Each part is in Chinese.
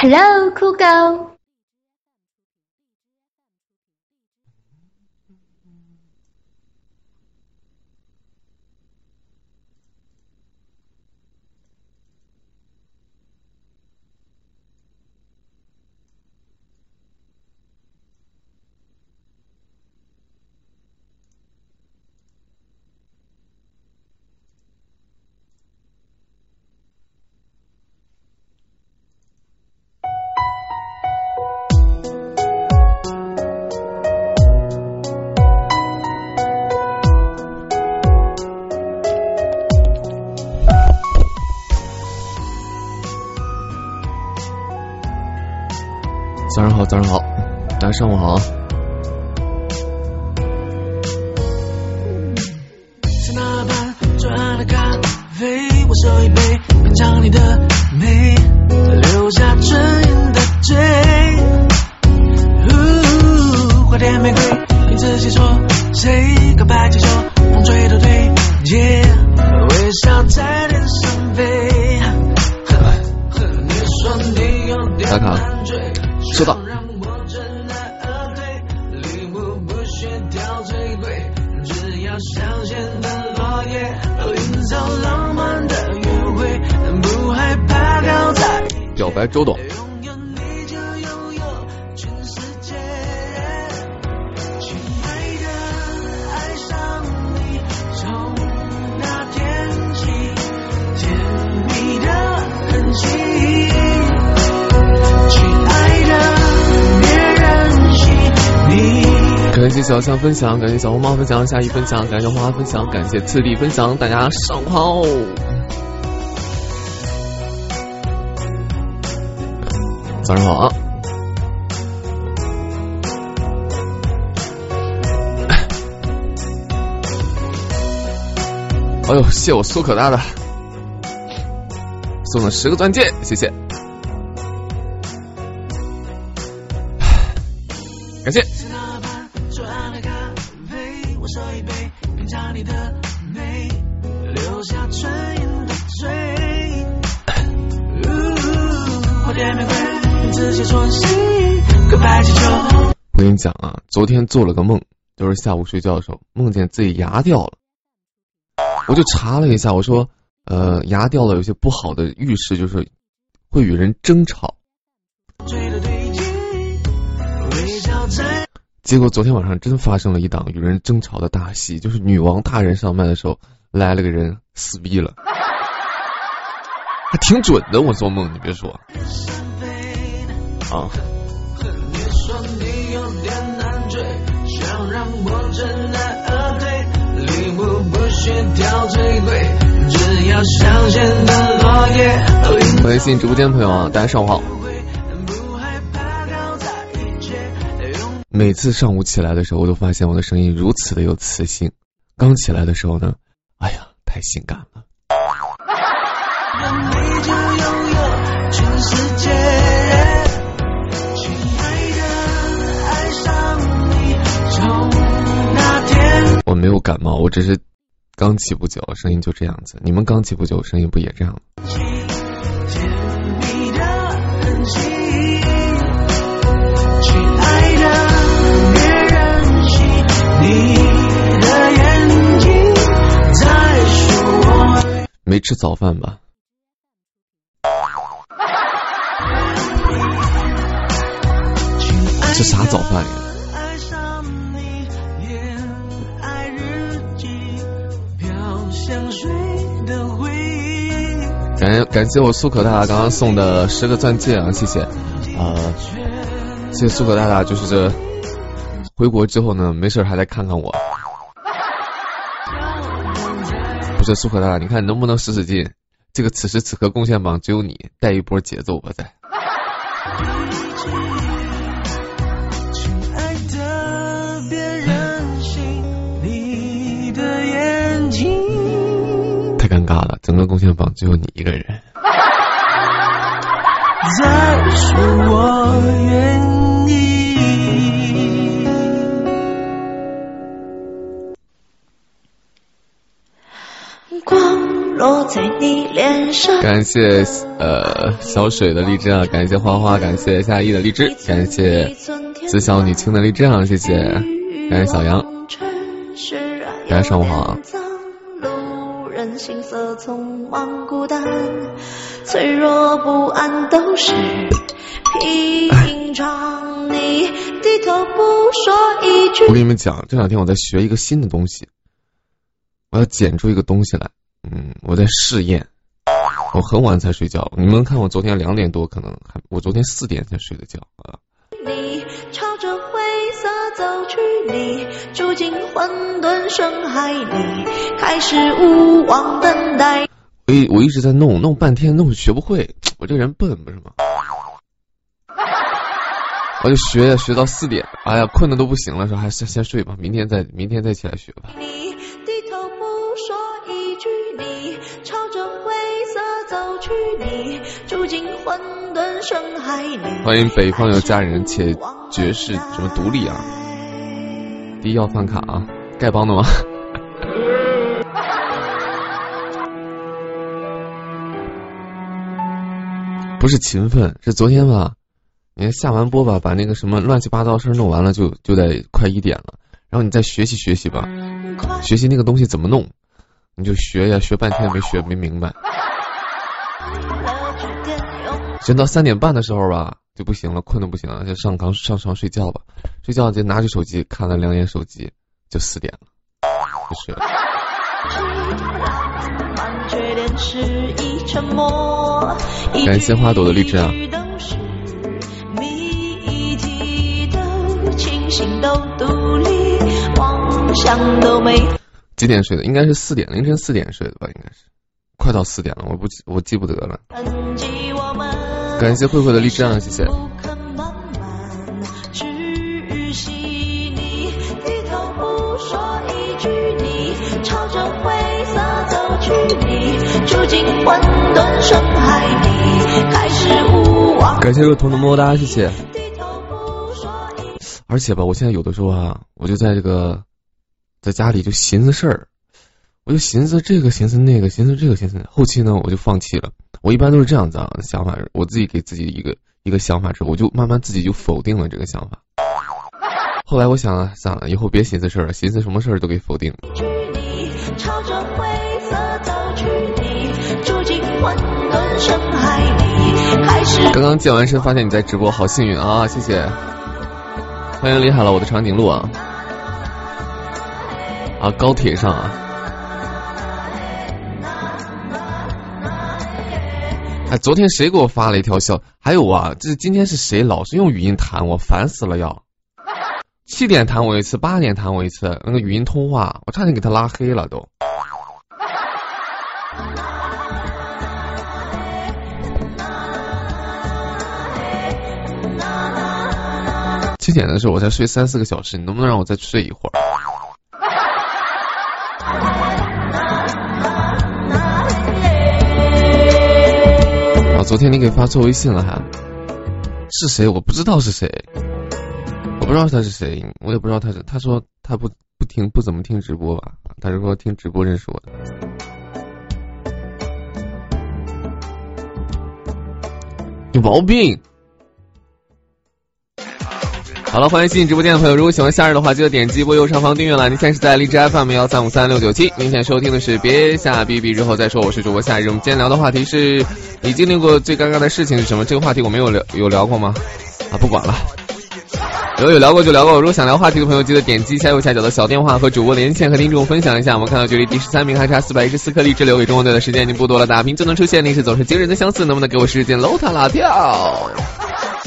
Hello，酷分享，感谢小红帽分享，夏一分享，感谢花花分享，感谢次第分享，大家上午好。早上好啊！哎呦，谢我苏可大大送了十个钻戒，谢谢，昨天做了个梦，就是下午睡觉的时候，梦见自己牙掉了。我就查了一下，我说，呃，牙掉了有些不好的预示，就是会与人争吵。结果昨天晚上真发生了一档与人争吵的大戏，就是女王大人上麦的时候，来了个人撕逼了，还挺准的。我做梦，你别说。啊，想让我真的而退，礼物不需挑最贵，只要香榭的落叶。微信直播间的朋友啊，大家上午好。每次上午起来的时候，我都发现我的声音如此的有磁性。刚起来的时候呢，哎呀，太性感了。有感冒，我只是刚起不久，声音就这样子。你们刚起不久，声音不也这样。没吃早饭吧？这啥早饭呀？感谢感谢我苏可大大刚刚送的十个钻戒啊，谢谢。啊、谢谢苏可大大，就是这回国之后呢，没事还来看看我。不是苏可大大，你看能不能使使劲？这个此时此刻贡献榜只有你带一波节奏吧，在。尬了，整个贡献榜只有你一个人。再说我愿意。光落在你脸上。感谢呃小水的荔枝啊，感谢花花，感谢夏意的荔枝，感谢紫小女青的荔枝啊，谢谢，感谢小杨，大家上午好啊。行色匆忙孤单，脆弱不安都是平常。你低头不说一句。我跟你们讲，这两天我在学一个新的东西，我要剪出一个东西来。嗯，我在试验。我很晚才睡觉，你们看我昨天两点多，可能还我昨天四点才睡的觉啊。你朝着灰色走去，你住进混沌深海里，开始无望等待。我一我一直在弄，弄半天弄学不会，我这人笨不是吗？我就学学到四点，哎呀，困的都不行了，说还是先睡吧，明天再明天再起来学吧。你低头不说一句，你朝着灰色走去，你住进混沌深海里。欢迎北方有佳人且爵士什么独立啊！第一要饭卡啊，丐帮的吗？不是勤奋，是昨天吧？你看下完播吧，把那个什么乱七八糟事儿弄完了，就就得快一点了。然后你再学习学习吧，学习那个东西怎么弄，你就学呀，学半天没学没明白。学到三点半的时候吧，就不行了，困的不行了，就上床上床睡觉吧。睡觉就拿起手机看了两眼手机，就四点了，就睡了。感谢花朵的荔枝啊！几点睡的？应该是四点，凌晨四点睡的吧？应该是，快到四点了，我不我记不得了。感谢慧慧的励志啊，谢谢。感谢若彤的么么哒，谢谢。而且吧，我现在有的时候啊，我就在这个在家里就寻思事儿，我就寻思这个寻思那个寻思这个寻思，后期呢我就放弃了。我一般都是这样子啊，想法我自己给自己一个一个想法之后，我就慢慢自己就否定了这个想法。后来我想了，算了，以后别寻思事儿了，寻思什么事儿都给否定了。刚刚健完身，发现你在直播，好幸运啊！谢谢，欢迎厉害了我的长颈鹿啊！啊，高铁上啊！哎，昨天谁给我发了一条消？还有啊，这今天是谁老是用语音弹我，烦死了要！七点弹我一次，八点弹我一次，那个语音通话，我差点给他拉黑了都。七点的时候我才睡三四个小时，你能不能让我再睡一会儿？昨天你给发错微信了哈？是谁？我不知道是谁，我不知道他是谁，我也不知道他是。他说他不不听不怎么听直播吧？他是说听直播认识我的。有毛病。好了，欢迎新进直播间的朋友。如果喜欢夏日的话，记得点击播右上方订阅了。您现在是在荔枝 FM 幺三五三六九七，您现在收听的是别下 B B 之后再说。我是主播夏日。我们今天聊的话题是你经历过最尴尬的事情是什么？这个话题我没有聊，有聊过吗？啊，不管了，有有聊过就聊过。如果想聊话题的朋友，记得点击一下右下角的小电话和主播连线，和听众分享一下。我们看到距离第十三名还差四百一十四颗荔枝，留给中国队的时间已经不多了。打平就能出现，历史总是惊人的相似，能不能给我时间搂他拉掉？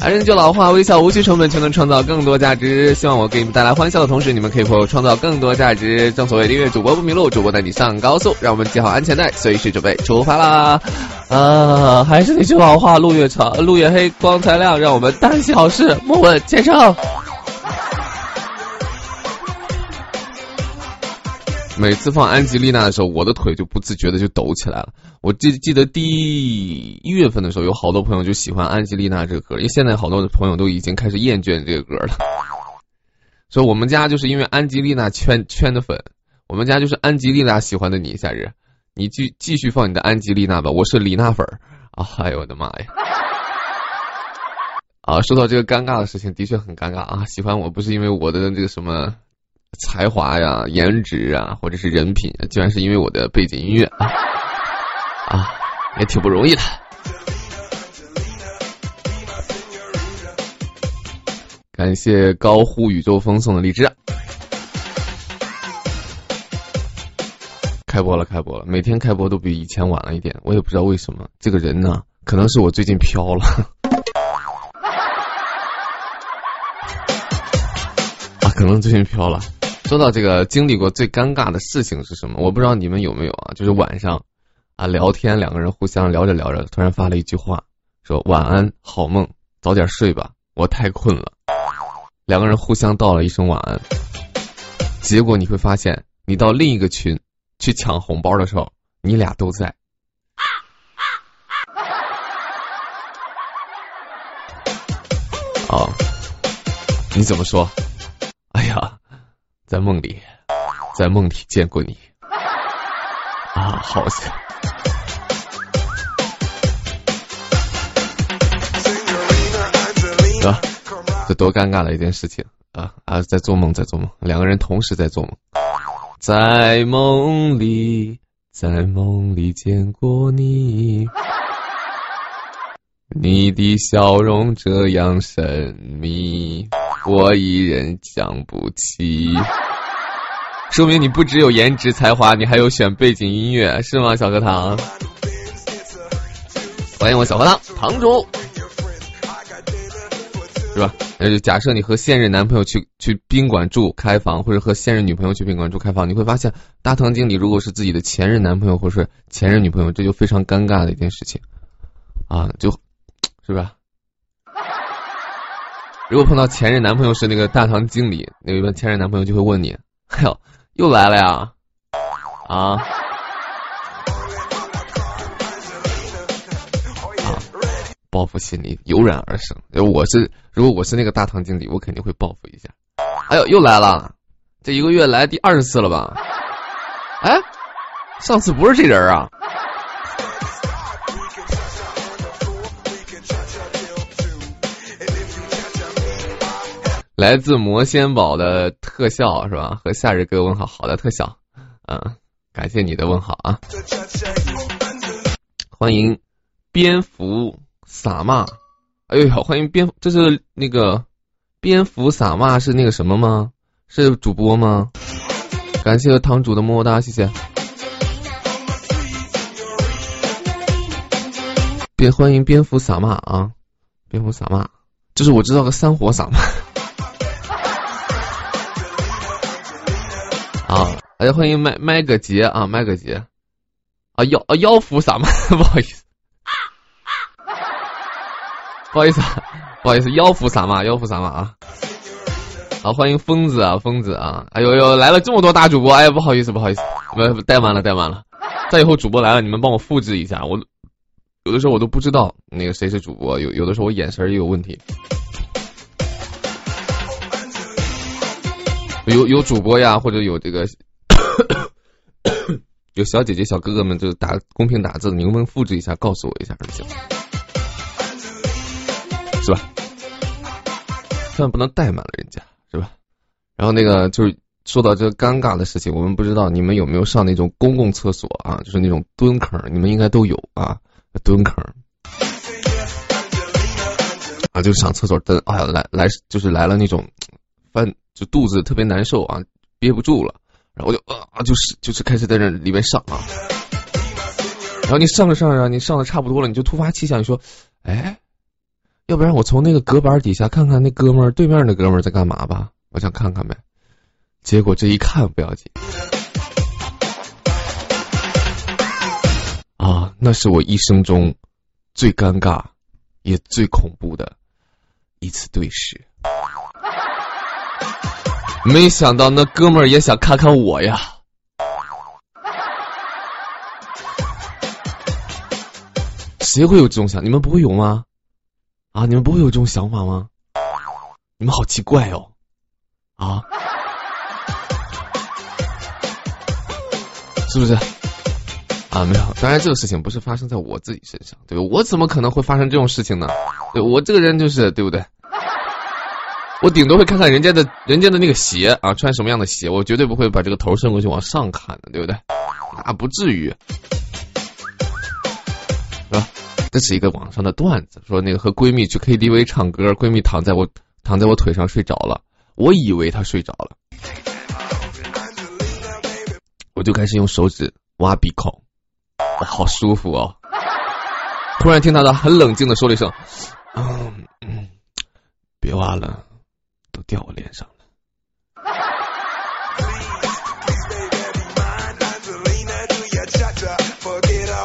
还是那句老话，微笑无需成本，就能创造更多价值。希望我给你们带来欢笑的同时，你们可以为我创造更多价值。正所谓订阅主播不迷路，主播带你上高速。让我们系好安全带，随时准备出发啦！啊，还是那句老话，路越长，路越黑，光才亮。让我们担心好事，莫问前程。每次放安吉丽娜的时候，我的腿就不自觉的就抖起来了。我记记得第一月份的时候，有好多朋友就喜欢安吉丽娜这个歌，因为现在好多的朋友都已经开始厌倦这个歌了。所以我们家就是因为安吉丽娜圈圈的粉，我们家就是安吉丽娜喜欢的你，夏日，你继继续放你的安吉丽娜吧，我是李娜粉儿啊！哎呦我的妈呀！啊，说到这个尴尬的事情，的确很尴尬啊！喜欢我不是因为我的这个什么才华呀、颜值啊，或者是人品，居然是因为我的背景音乐啊啊，也挺不容易的。感谢高呼宇宙风送的荔枝。开播了，开播了！每天开播都比以前晚了一点，我也不知道为什么。这个人呢，可能是我最近飘了。啊，可能最近飘了。说到这个，经历过最尴尬的事情是什么？我不知道你们有没有啊？就是晚上啊聊天，两个人互相聊着聊着，突然发了一句话，说晚安，好梦，早点睡吧，我太困了。两个人互相道了一声晚安，结果你会发现，你到另一个群。去抢红包的时候，你俩都在。啊，你怎么说？哎呀，在梦里，在梦里见过你。啊，好险！啊，这多尴尬的一件事情啊啊！在做梦，在做梦，两个人同时在做梦。在梦里，在梦里见过你，你的笑容这样神秘，我一人讲不起。说明你不只有颜值才华，你还有选背景音乐，是吗，小荷塘？欢迎我小荷塘堂主，是吧？那就，假设你和现任男朋友去去宾馆住开房，或者和现任女朋友去宾馆住开房，你会发现大堂经理如果是自己的前任男朋友或是前任女朋友，这就非常尴尬的一件事情啊，就，是吧？如果碰到前任男朋友是那个大堂经理，那个前任男朋友就会问你：“哎呦，又来了呀？啊？”报复心理油然而生。我是如果我是那个大堂经理，我肯定会报复一下。哎呦，又来了，这一个月来第二十次了吧？哎，上次不是这人啊？来自魔仙堡的特效是吧？和夏日哥问好，好的特效，嗯，感谢你的问好啊！欢迎蝙蝠。撒骂，哎呦，欢迎蝙，这是那个蝙蝠撒骂是那个什么吗？是主播吗？感谢堂主的么么哒，谢谢。别欢迎蝙蝠撒骂啊，蝙蝠撒骂，就是我知道个三火撒骂。啊，哎，欢迎麦麦个杰啊，麦个杰啊，妖啊妖符撒骂，不好意思。不好意思，不好意思，妖符撒马，妖符撒马啊！好，欢迎疯子啊，疯子啊！哎呦呦，来了这么多大主播，哎，不好意思，不好意思，不怠慢了，带完了。再以后主播来了，你们帮我复制一下，我有的时候我都不知道那个谁是主播，有有的时候我眼神也有问题。有有主播呀，或者有这个有小姐姐、小哥哥们，就打公屏打字，你能不能复制一下，告诉我一下就，行？是吧？千万不能怠慢了人家，是吧？然后那个就是说到这个尴尬的事情，我们不知道你们有没有上那种公共厕所啊？就是那种蹲坑，你们应该都有啊，蹲坑啊，就上厕所蹲，哎呀，来来就是来了那种，翻就肚子特别难受啊，憋不住了，然后就啊，就是就是开始在这里面上啊，然后你上着上着，你上的差不多了，你就突发奇想，你说，哎。要不然我从那个隔板底下看看那哥们儿对面那哥们儿在干嘛吧，我想看看呗。结果这一看不要紧，啊，那是我一生中最尴尬也最恐怖的一次对视。没想到那哥们儿也想看看我呀，谁会有这种想？你们不会有吗？啊！你们不会有这种想法吗？你们好奇怪哦！啊，是不是？啊，没有，当然这个事情不是发生在我自己身上，对吧？我怎么可能会发生这种事情呢？对我这个人就是对不对？我顶多会看看人家的人家的那个鞋啊，穿什么样的鞋，我绝对不会把这个头伸过去往上看的，对不对？那不至于，是吧？这是一个网上的段子，说那个和闺蜜去 KTV 唱歌，闺蜜躺在我躺在我腿上睡着了，我以为她睡着了，我就开始用手指挖鼻孔，好舒服哦！突然听她的很冷静的说了一声：“嗯，别挖了。”都掉我脸上了，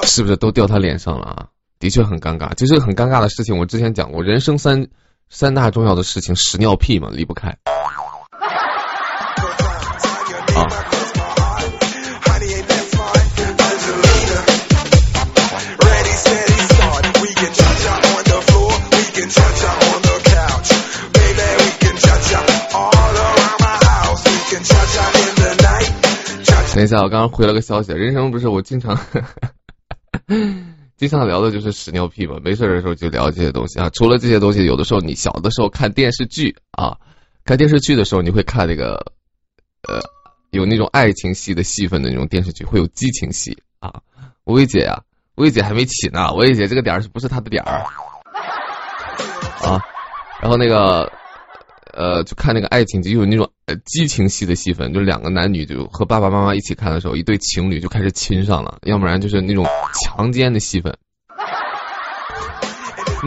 是不是都掉他脸上了啊？的确很尴尬，就是很尴尬的事情，我之前讲过，人生三三大重要的事情，屎尿屁嘛，离不开。啊。等一下，我刚刚回了个消息，人生不是我经常经常聊的就是屎尿屁嘛，没事的时候就聊这些东西啊。除了这些东西，有的时候你小的时候看电视剧啊，看电视剧的时候你会看那个呃有那种爱情戏的戏份的那种电视剧，会有激情戏啊。薇姐呀，薇姐还没起呢，薇姐这个点儿是不是她的点儿啊？然后那个。呃，就看那个爱情剧，有那种呃激情戏的戏份，就两个男女就和爸爸妈妈一起看的时候，一对情侣就开始亲上了，要不然就是那种强奸的戏份。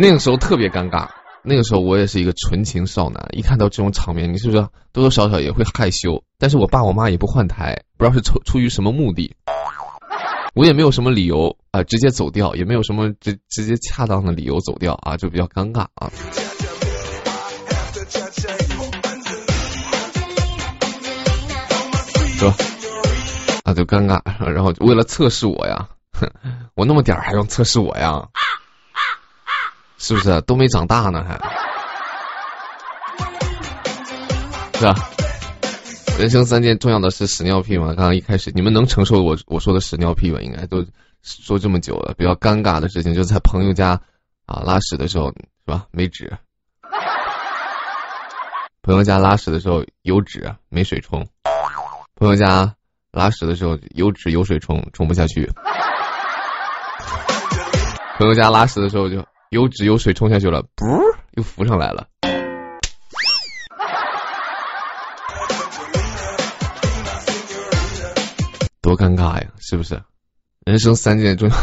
那个时候特别尴尬，那个时候我也是一个纯情少男，一看到这种场面，你是不是多多少少也会害羞？但是我爸我妈也不换台，不知道是出出于什么目的，我也没有什么理由啊，直接走掉，也没有什么直直接恰当的理由走掉啊，就比较尴尬啊。说？啊，就尴尬，然后为了测试我呀，我那么点儿还用测试我呀？是不是？都没长大呢还？是吧？人生三件重要的是屎尿屁嘛？刚刚一开始你们能承受我我说的屎尿屁吧？应该都说这么久了，比较尴尬的事情就在朋友家啊拉屎的时候是吧？没纸。朋友家拉屎的时候有纸没水冲。朋友家拉屎的时候有纸有水冲冲不下去，朋友家拉屎的时候就有纸有水冲下去了，噗又浮上来了，多尴尬呀，是不是？人生三件重要。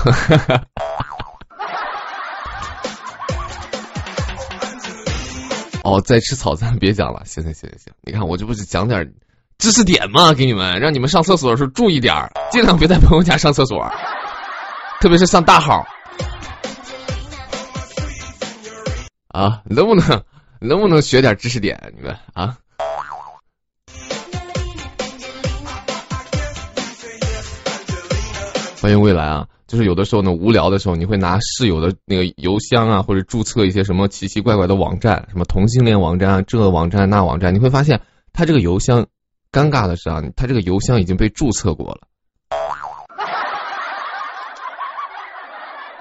哦，在吃早餐，别讲了，行行行行行，你看我这不是讲点。知识点嘛，给你们，让你们上厕所的时候注意点儿，尽量别在朋友家上厕所，特别是上大号。啊，能不能能不能学点知识点？你们啊？欢迎未来啊！就是有的时候呢，无聊的时候，你会拿室友的那个邮箱啊，或者注册一些什么奇奇怪怪的网站，什么同性恋网站啊、这个网站那网站，你会发现他这个邮箱。尴尬的是啊，他这个邮箱已经被注册过了，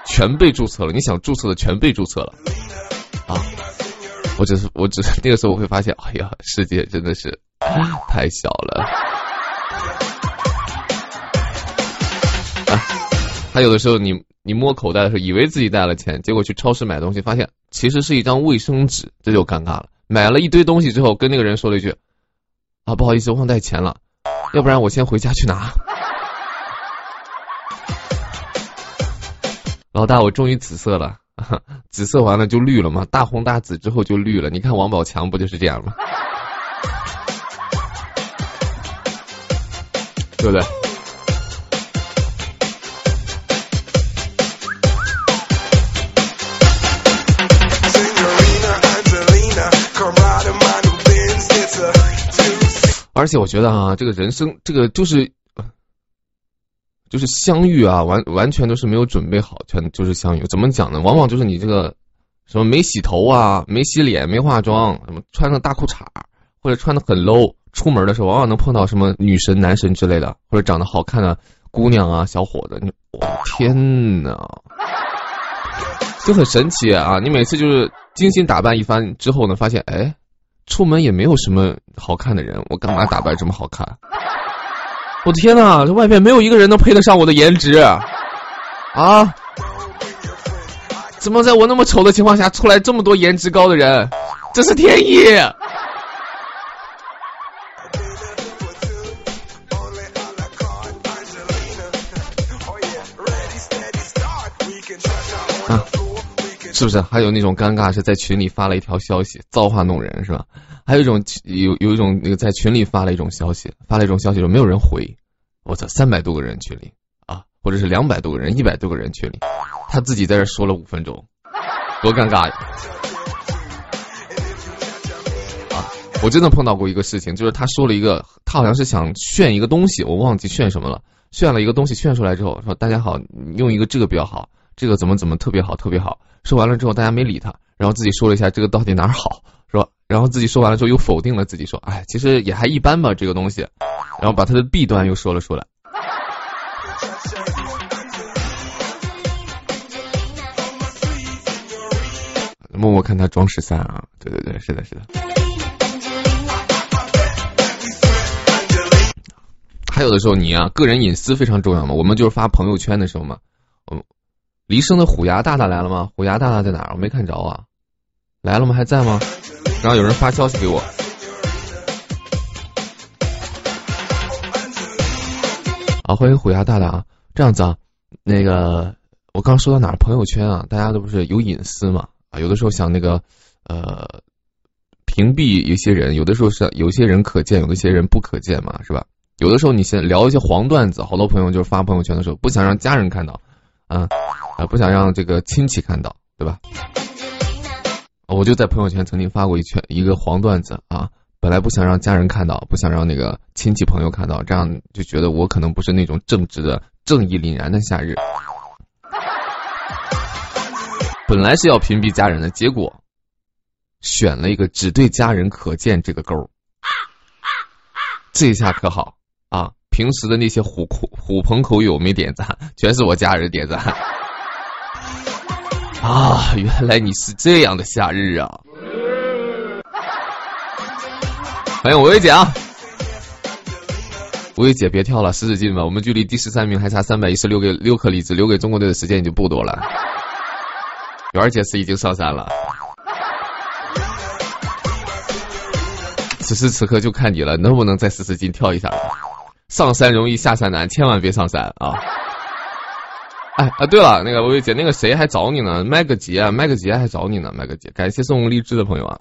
全被注册了。你想注册的全被注册了啊！我只是，我只是那个时候我会发现，哎呀，世界真的是太小了。啊，还有的时候你你摸口袋的时候，以为自己带了钱，结果去超市买东西，发现其实是一张卫生纸，这就尴尬了。买了一堆东西之后，跟那个人说了一句。啊，不好意思，忘带钱了，要不然我先回家去拿。老大，我终于紫色了，紫色完了就绿了嘛，大红大紫之后就绿了。你看王宝强不就是这样吗？对不对？而且我觉得啊，这个人生，这个就是，就是相遇啊，完完全都是没有准备好，全就是相遇。怎么讲呢？往往就是你这个什么没洗头啊，没洗脸，没化妆，什么穿个大裤衩，或者穿的很 low，出门的时候往往能碰到什么女神、男神之类的，或者长得好看的姑娘啊、小伙子，你我天哪，就很神奇啊！你每次就是精心打扮一番之后呢，发现哎，出门也没有什么好看的人，我干嘛打扮这么好看？我的天哪，这外面没有一个人能配得上我的颜值啊！怎么在我那么丑的情况下出来这么多颜值高的人？这是天意。是不是？还有那种尴尬是在群里发了一条消息，造化弄人是吧？还有一种有有一种那个在群里发了一种消息，发了一种消息说没有人回，我操，三百多个人群里啊，或者是两百多个人、一百多个人群里，他自己在这说了五分钟，多尴尬呀！啊，我真的碰到过一个事情，就是他说了一个，他好像是想炫一个东西，我忘记炫什么了，炫了一个东西，炫出来之后说大家好，用一个这个比较好。这个怎么怎么特别好，特别好。说完了之后，大家没理他，然后自己说了一下这个到底哪儿好，是吧？然后自己说完了之后又否定了自己，说，哎，其实也还一般吧，这个东西。然后把他的弊端又说了出来。默默看他装十三啊，对对对，是的，是的。还有的时候你啊，个人隐私非常重要嘛，我们就是发朋友圈的时候嘛。黎生的虎牙大大来了吗？虎牙大大在哪儿？我没看着啊，来了吗？还在吗？然后有人发消息给我，啊，欢迎虎牙大大啊！这样子啊，那个我刚说到哪儿？朋友圈啊，大家都不是有隐私嘛？啊，有的时候想那个呃屏蔽一些人，有的时候是有些人可见，有一些人不可见嘛，是吧？有的时候你先聊一些黄段子，好多朋友就是发朋友圈的时候不想让家人看到，啊。啊，不想让这个亲戚看到，对吧？我就在朋友圈曾经发过一圈一个黄段子啊，本来不想让家人看到，不想让那个亲戚朋友看到，这样就觉得我可能不是那种正直的、正义凛然的夏日。本来是要屏蔽家人的，结果选了一个只对家人可见这个勾这下可好啊！平时的那些虎口虎朋口友没点赞，全是我家人点赞。啊，原来你是这样的夏日啊！欢迎我薇姐啊！薇姐别跳了，使使劲吧，我们距离第十三名还差三百一十六个六颗荔枝，留给中国队的时间已经不多了。媛儿姐是已经上山了，此时此刻就看你了，能不能再使使劲跳一下？上山容易下山难，千万别上山啊！哎 啊，对了，那个薇薇姐，那个谁还找你呢？麦个杰，麦个杰还找你呢，麦个杰，感谢送荔枝的朋友啊！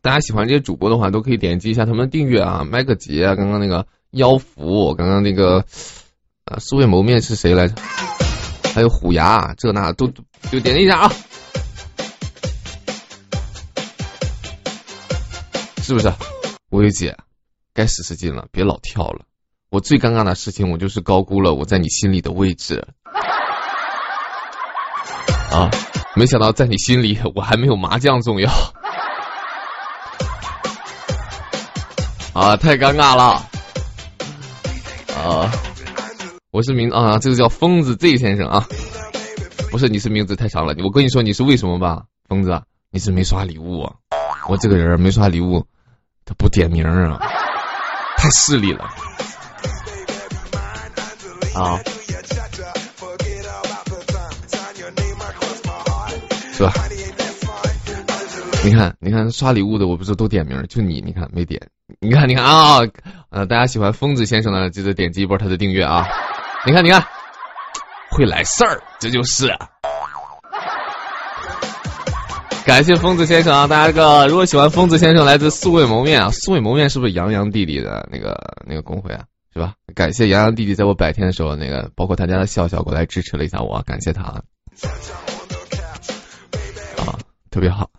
大家喜欢这些主播的话，都可以点击一下他们的订阅啊。麦个杰，刚刚那个妖符，刚刚那个呃，素未谋面是谁来着？还有虎牙，这那都就点击一下啊！是不是？薇薇姐，该使使劲了，别老跳了。我最尴尬的事情，我就是高估了我在你心里的位置。啊，没想到在你心里，我还没有麻将重要。啊，太尴尬了。啊，我是名啊，这个叫疯子 Z 先生啊。不是，你是名字太长了。我跟你说，你是为什么吧，疯子，你是没刷礼物。啊。我这个人没刷礼物，他不点名啊，太势利了。啊，是吧？你看，你看刷礼物的，我不是都点名，就你，你看没点？你看，你看啊，呃，大家喜欢疯子先生的，记得点击一波他的订阅啊！你看，你看，会来事儿，这就是。感谢疯子先生啊！大家这个如果喜欢疯子先生，来自素未谋面啊，素未谋面是不是杨洋弟弟的那个那个公会啊？是吧？感谢洋洋弟弟在我百天的时候，那个包括他家的笑笑过来支持了一下我，感谢他啊，特别好。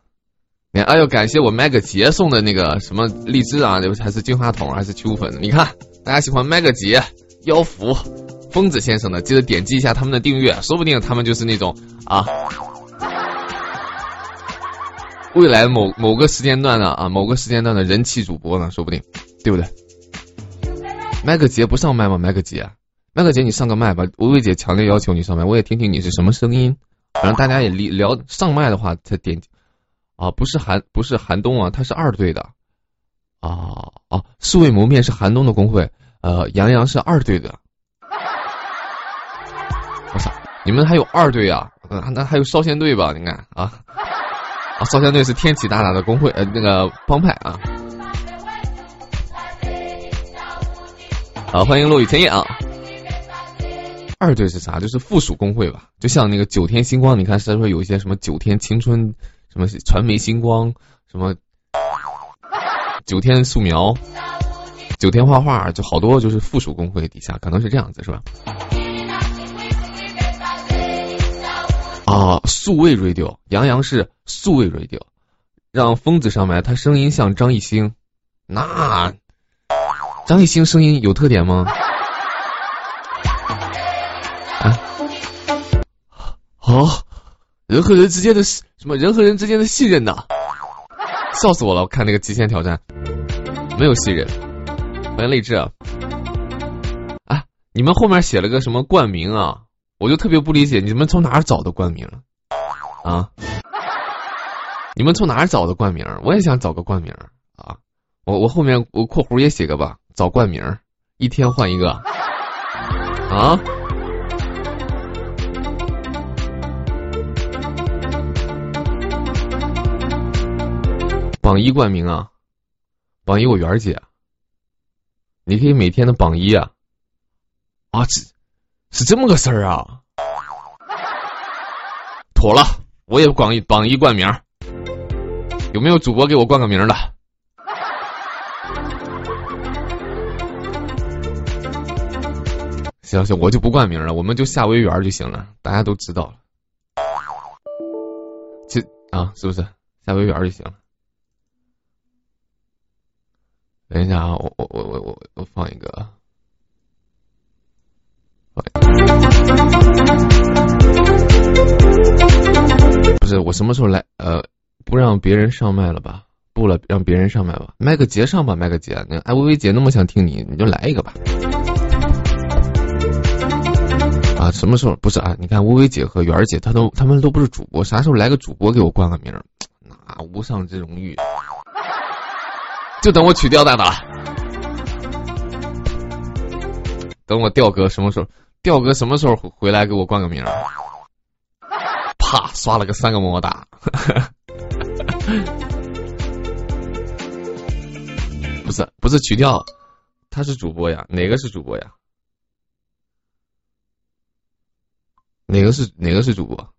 你看，哎呦，感谢我麦个杰送的那个什么荔枝啊，还是金话筒还是秋粉？你看，大家喜欢麦个杰、妖福、疯子先生的，记得点击一下他们的订阅，说不定他们就是那种啊，未来某某个时间段的啊，某个时间段的人气主播呢，说不定，对不对？麦克杰不上麦吗？麦克杰，麦克杰你上个麦吧。薇薇姐强烈要求你上麦，我也听听你是什么声音。反正大家也聊上麦的话才点啊，不是韩不是寒冬啊，他是二队的啊啊，素未谋面是寒冬的工会，呃，杨洋是二队的。我操，你们还有二队啊？那还有少先队吧？你看啊啊，少先队是天启大大的工会呃那个帮派啊。好，欢迎落雨千叶啊。二队是啥？就是附属工会吧，就像那个九天星光，你看是不是有一些什么九天青春，什么传媒星光，什么九天素描，九天画画，就好多就是附属工会底下，可能是这样子是吧？啊，素味 radio，杨洋是素味 radio，让疯子上麦，他声音像张艺兴，那张艺兴声音有特点吗？啊哦，人和人之间的什么人和人之间的信任呐？笑死我了！我看那个极限挑战，没有信任。欢迎励志啊！啊，你们后面写了个什么冠名啊？我就特别不理解，你们从哪儿找的冠名啊？你们从哪儿找的冠名？我也想找个冠名啊！我我后面我括弧也写个吧，找冠名，一天换一个。啊！榜一冠名啊，榜一我媛儿姐，你可以每天的榜一啊，啊，是是这么个事儿啊，妥了，我也榜一榜一冠名，有没有主播给我冠个名的？行行，我就不冠名了，我们就夏威园就行了，大家都知道了，这啊，是不是夏威园就行了？等一下啊，我我我我我我放一个，不是我什么时候来？呃，不让别人上麦了吧？不了，让别人上麦吧。麦个杰上吧，麦个杰。那哎，薇薇姐那么想听你，你就来一个吧。什么时候？不是啊，你看薇薇姐和媛儿姐，她都他们都不是主播，啥时候来个主播给我冠个名？那无上之荣誉。就等我取吊带了，等我吊哥什么时候？吊哥什么时候回来给我冠个名？啪，刷了个三个么么哒。不是不是取吊，他是主播呀？哪个是主播呀？哪个是哪个是主播？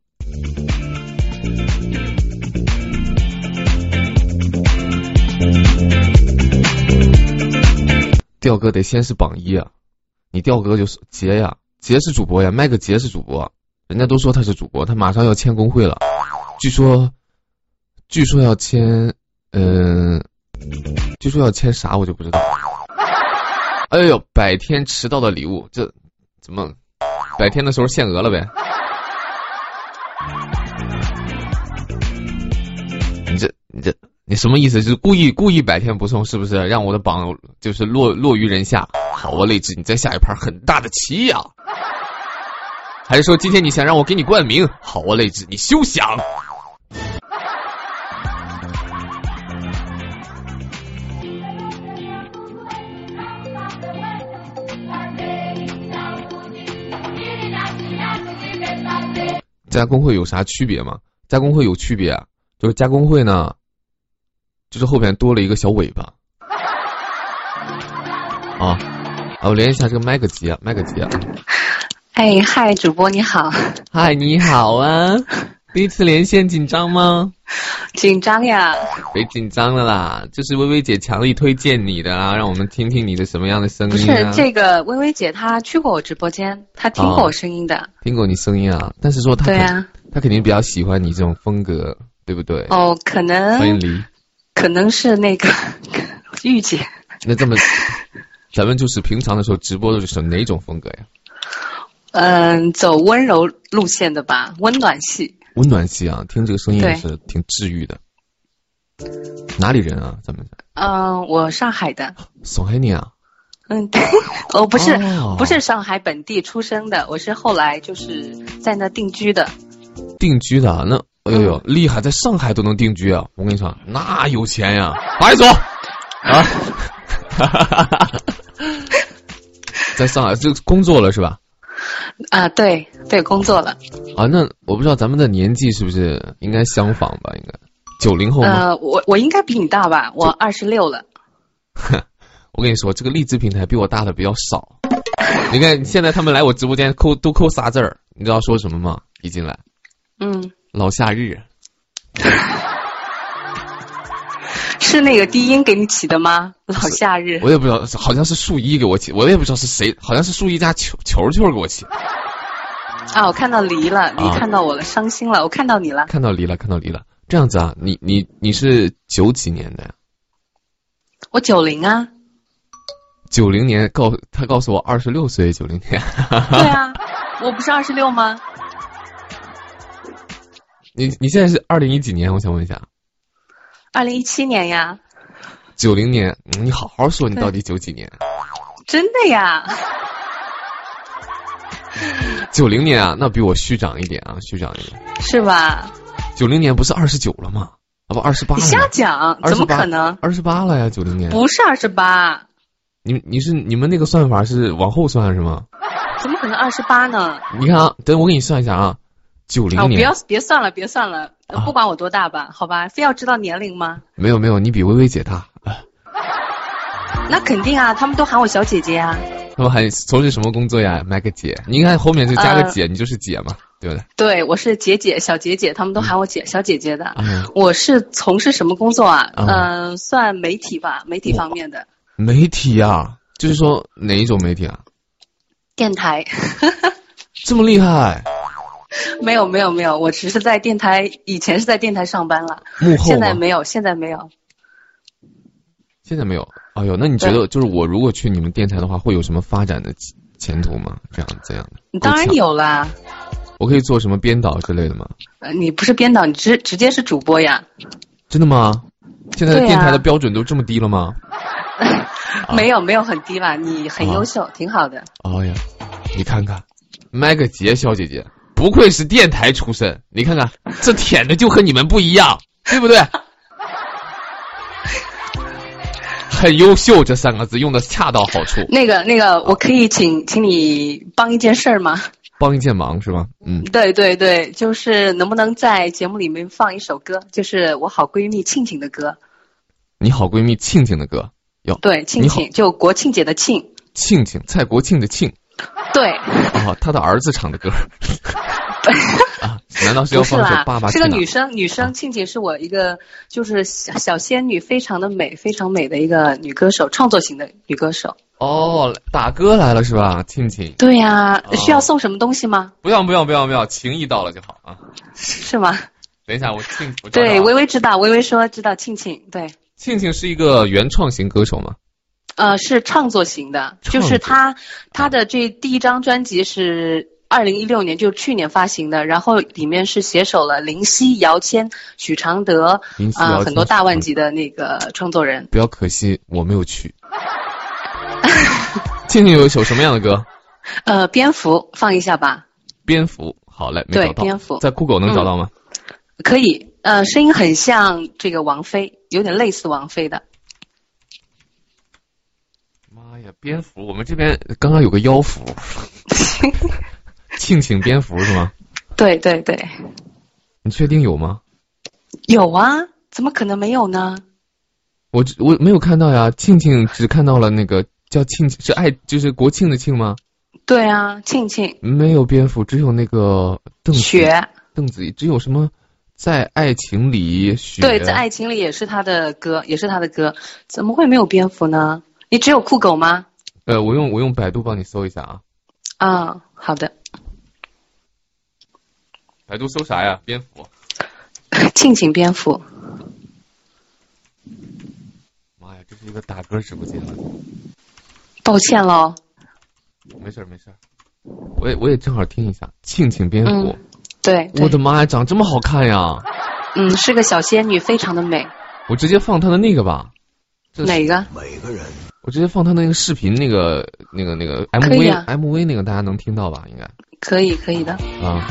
调哥得先是榜一啊，你调哥就是杰呀，杰是主播呀，麦克杰是主播，人家都说他是主播，他马上要签工会了，据说，据说要签，嗯，据说要签啥我就不知道。哎呦，百天迟到的礼物，这怎么百天的时候限额了呗？你这你这。你什么意思？就是故意故意百天不送，是不是让我的榜就是落落于人下？好啊，励志，你再下一盘很大的棋呀！还是说今天你想让我给你冠名？好啊，励志，你休想！加工会有啥区别吗？加工会有区别，就是加工会呢。就是后边多了一个小尾巴，啊，我连一下这个麦克吉啊，麦克吉啊。哎，嗨，主播你好。嗨，你好啊！第一次连线紧张吗？紧张呀。别紧张了啦，就是微微姐强力推荐你的啦，让我们听听你的什么样的声音。不是这个微微姐，她去过我直播间，她听过我声音的。听过你声音啊，但是说她对啊，她肯定比较喜欢你这种风格，对不对？哦，可能。欢迎黎。可能是那个 御姐。那这么，咱们就是平常的时候直播的是哪种风格呀？嗯，走温柔路线的吧，温暖系。温暖系啊，听这个声音也是挺治愈的。哪里人啊？咱们？嗯，我上海的。上海人啊？嗯，对，我不是、哦不是上海本地出生的，我是后来就是在那定居的。定居的啊，那哎呦呦，嗯厉害，在上海都能定居啊！我跟你说，那有钱呀！往里走 啊！在上海就工作了是吧？啊，对对，工作了。啊，那我不知道咱们的年纪是不是应该相仿吧？应该九零后吗？呃，我我应该比你大吧？我二十六了。我跟你说，这个荔枝平台比我大的比较少。你看现在他们来我直播间扣都扣仨字儿，你知道说什么吗？一进来，嗯，老夏日，是那个低音给你起的吗？老夏日。我也不知道，好像是树一给我起，我也不知道是谁，好像是树一家球球球给我起。啊，我看到梨了，黎啊看到我了，伤心了。我看到你了。看到离了，看到离了。这样子啊，你你你是九几年的呀？我九零啊。九零年告他告诉我二十六岁，九零年。对啊，我不是二十六吗？你你现在是二零一几年？我想问一下，二零一七年呀，九零年，嗯你好好说，你到底九几年？真的呀。九零年啊，那比我虚长一点啊，虚长一点。是吧？九零年不是二十九了吗？啊不，二十八你。瞎讲，怎么可能？二十八了呀，九零年。不是二十八，你你是你们那个算法是往后算是吗？怎么可能二十八呢？你看啊，等我给你算一下啊，九零啊，不要别算了，别算了，不管我多大吧，好吧？非要知道年龄吗？没有没有，你比薇薇姐大。啊 那肯定啊，他们都喊我小姐姐啊。他们还从事什么工作呀？麦个姐，你看后面就加个呃姐，你就是姐嘛，对不对？对，我是姐姐、小姐姐，他们都喊我姐、小姐姐的。嗯，我是从事什么工作啊？啊嗯、算媒体吧，媒体方面的媒体呀、就是说哪一种媒体啊？电台。这么厉害，没有没有没有，我只是在电台，以前是在电台上班了，幕后吗？现在没有，现在没有。现在没有。哎呦，那你觉得就是我如果去你们电台的话，会有什么发展的前前途吗？这样这样的？当然。有啦，我可以做什么编导之类的吗？呃你不是编导，你直直接是主播呀？真的吗？现在的电台的标准都这么低了吗？啊没有没有很低吧，你很优秀，挺好的。哎呀，你看看，麦个杰小姐姐，不愧是电台出身，你看看 这舔的就和你们不一样，对不对？很优秀这三个字用的恰到好处，那个那个，我可以请请你帮一件事儿吗？帮一件忙是吧？嗯，对对对，就是能不能在节目里面放一首歌，就是我好闺蜜庆庆的歌。你好闺蜜庆庆的歌，哟，对，庆庆就国庆节的庆。庆庆蔡国庆的庆对，哦，他的儿子唱的歌 啊，难道是要放一首爸爸，是个女生，女生庆庆是我一个就是小小仙女，非常的美，非常美的一个女歌手，创作型的女歌手。哦，打歌来了是吧？庆庆，对呀、哦需要送什么东西吗？不用不用不用不用，情谊到了就好啊。是吗？等一下，我庆我找找对，啊微微知道，微微说知道庆庆，对，庆庆是一个原创型歌手吗？呃，是创作型的，就是他他的这第一张专辑是二零一六年，就是去年发行的，然后里面是携手了林夕、姚谦、许常德啊、很多大万嗯级的那个创作人。比较可惜，我没有去。静静有一首什么样的歌？呃，蝙蝠放一下吧，蝙蝠。好嘞，没对找到。蝙蝠在酷狗能找到吗？可以。呃，声音很像这个王菲，有点类似王菲的。蝙蝠！我们这边刚刚有个妖蝠，庆庆蝙蝠是吗？对对对，你确定有吗？有啊，怎么可能没有呢？我只我没有看到呀，庆庆只看到了那个叫庆庆，是爱就是国庆的庆吗？对啊，庆庆、没有蝙蝠，只有那个邓紫雪，邓紫，只有什么在爱情里。对，在爱情里也是他的歌，也是他的歌，怎么会没有蝙蝠呢？你只有酷狗吗？呃，我用我用百度帮你搜一下啊，啊，好的，百度搜啥呀？蝙蝠。庆庆蝙蝠，妈呀，这是一个打歌直播间了。抱歉喽。没事儿没事儿，我也我也正好听一下庆庆蝙蝠。嗯对，对我的妈呀，长这么好看呀！嗯，是个小仙女，非常的美。我直接放她的那个吧。是哪个？每个人我直接放他那个视频，那个那个那个 MV、啊 MV 那个大家能听到吧？应该可以可以的。啊。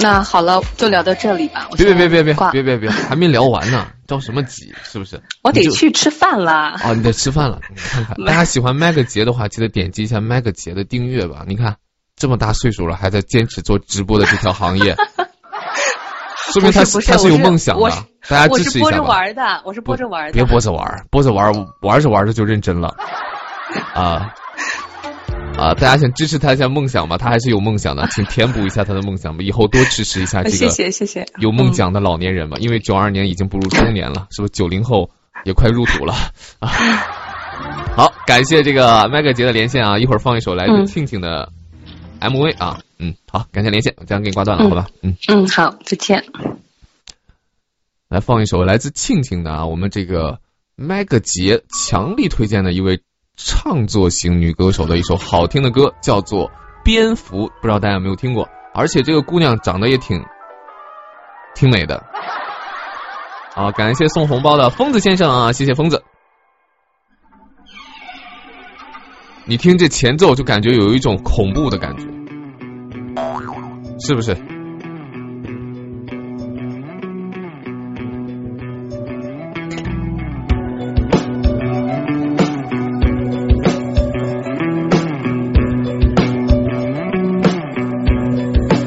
那好了，就聊到这里吧。别别别别别别别别，还没聊完呢，着什么急？是不是？我得去吃饭了。哦，你得吃饭了，你看看，大家喜欢麦个杰的话，记得点击一下麦个杰的订阅吧。你看，这么大岁数了，还在坚持做直播的这条行业，说明他是他是有梦想的，大家支持一下我是播着。玩的，我是播着玩的。别播着玩，播着玩，玩着玩着就认真了，啊啊！大家想支持他一下梦想吧，他还是有梦想的，请填补一下他的梦想吧，以后多支持一下这个谢 谢谢谢。有梦想的老年人吧，因为九二年已经步入中年了，是不是？九零后也快入土了啊！好，感谢这个麦克杰的连线啊，一会儿放一首来自嗯庆庆的 MV 啊，嗯，好，感谢连线，我这样给你挂断了，嗯好吧？嗯，嗯，好，再见。来放一首来自庆庆的啊，我们这个麦克杰强力推荐的一位唱作型女歌手的一首好听的歌，叫做《蝙蝠》，不知道大家有没有听过？而且这个姑娘长得也挺挺美的。好，感谢送红包的疯子先生啊，谢谢疯子。你听这前奏就感觉有一种恐怖的感觉，是不是？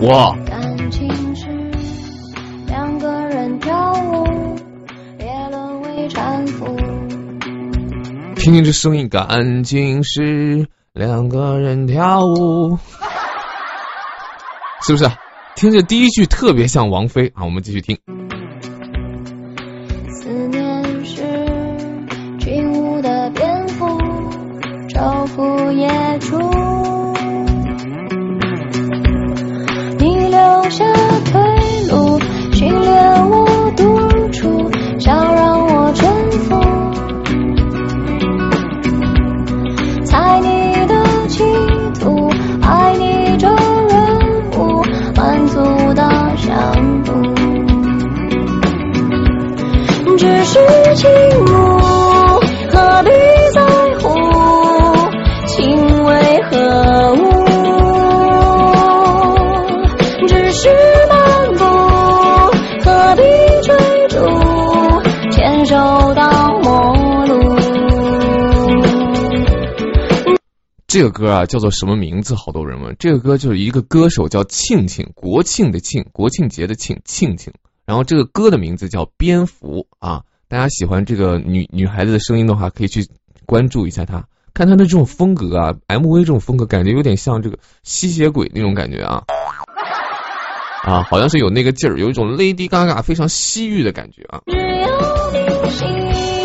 我，感情是两个人跳舞，别沦为搀扶。听听这声音，感情是两个人跳舞，是不是？听着第一句特别像王菲啊，我们继续听。这个歌啊叫做什么名字？好多人问。这个歌就是一个歌手叫庆庆，国庆的庆，国庆节的庆，庆庆。然后这个歌的名字叫《蝙蝠》啊。大家喜欢这个女女孩子的声音的话，可以去关注一下她，看她的这种风格啊，MV 这种风格，感觉有点像这个吸血鬼那种感觉啊。啊，好像是有那个劲儿，有一种 Lady Gaga 非常西域的感觉啊。只有你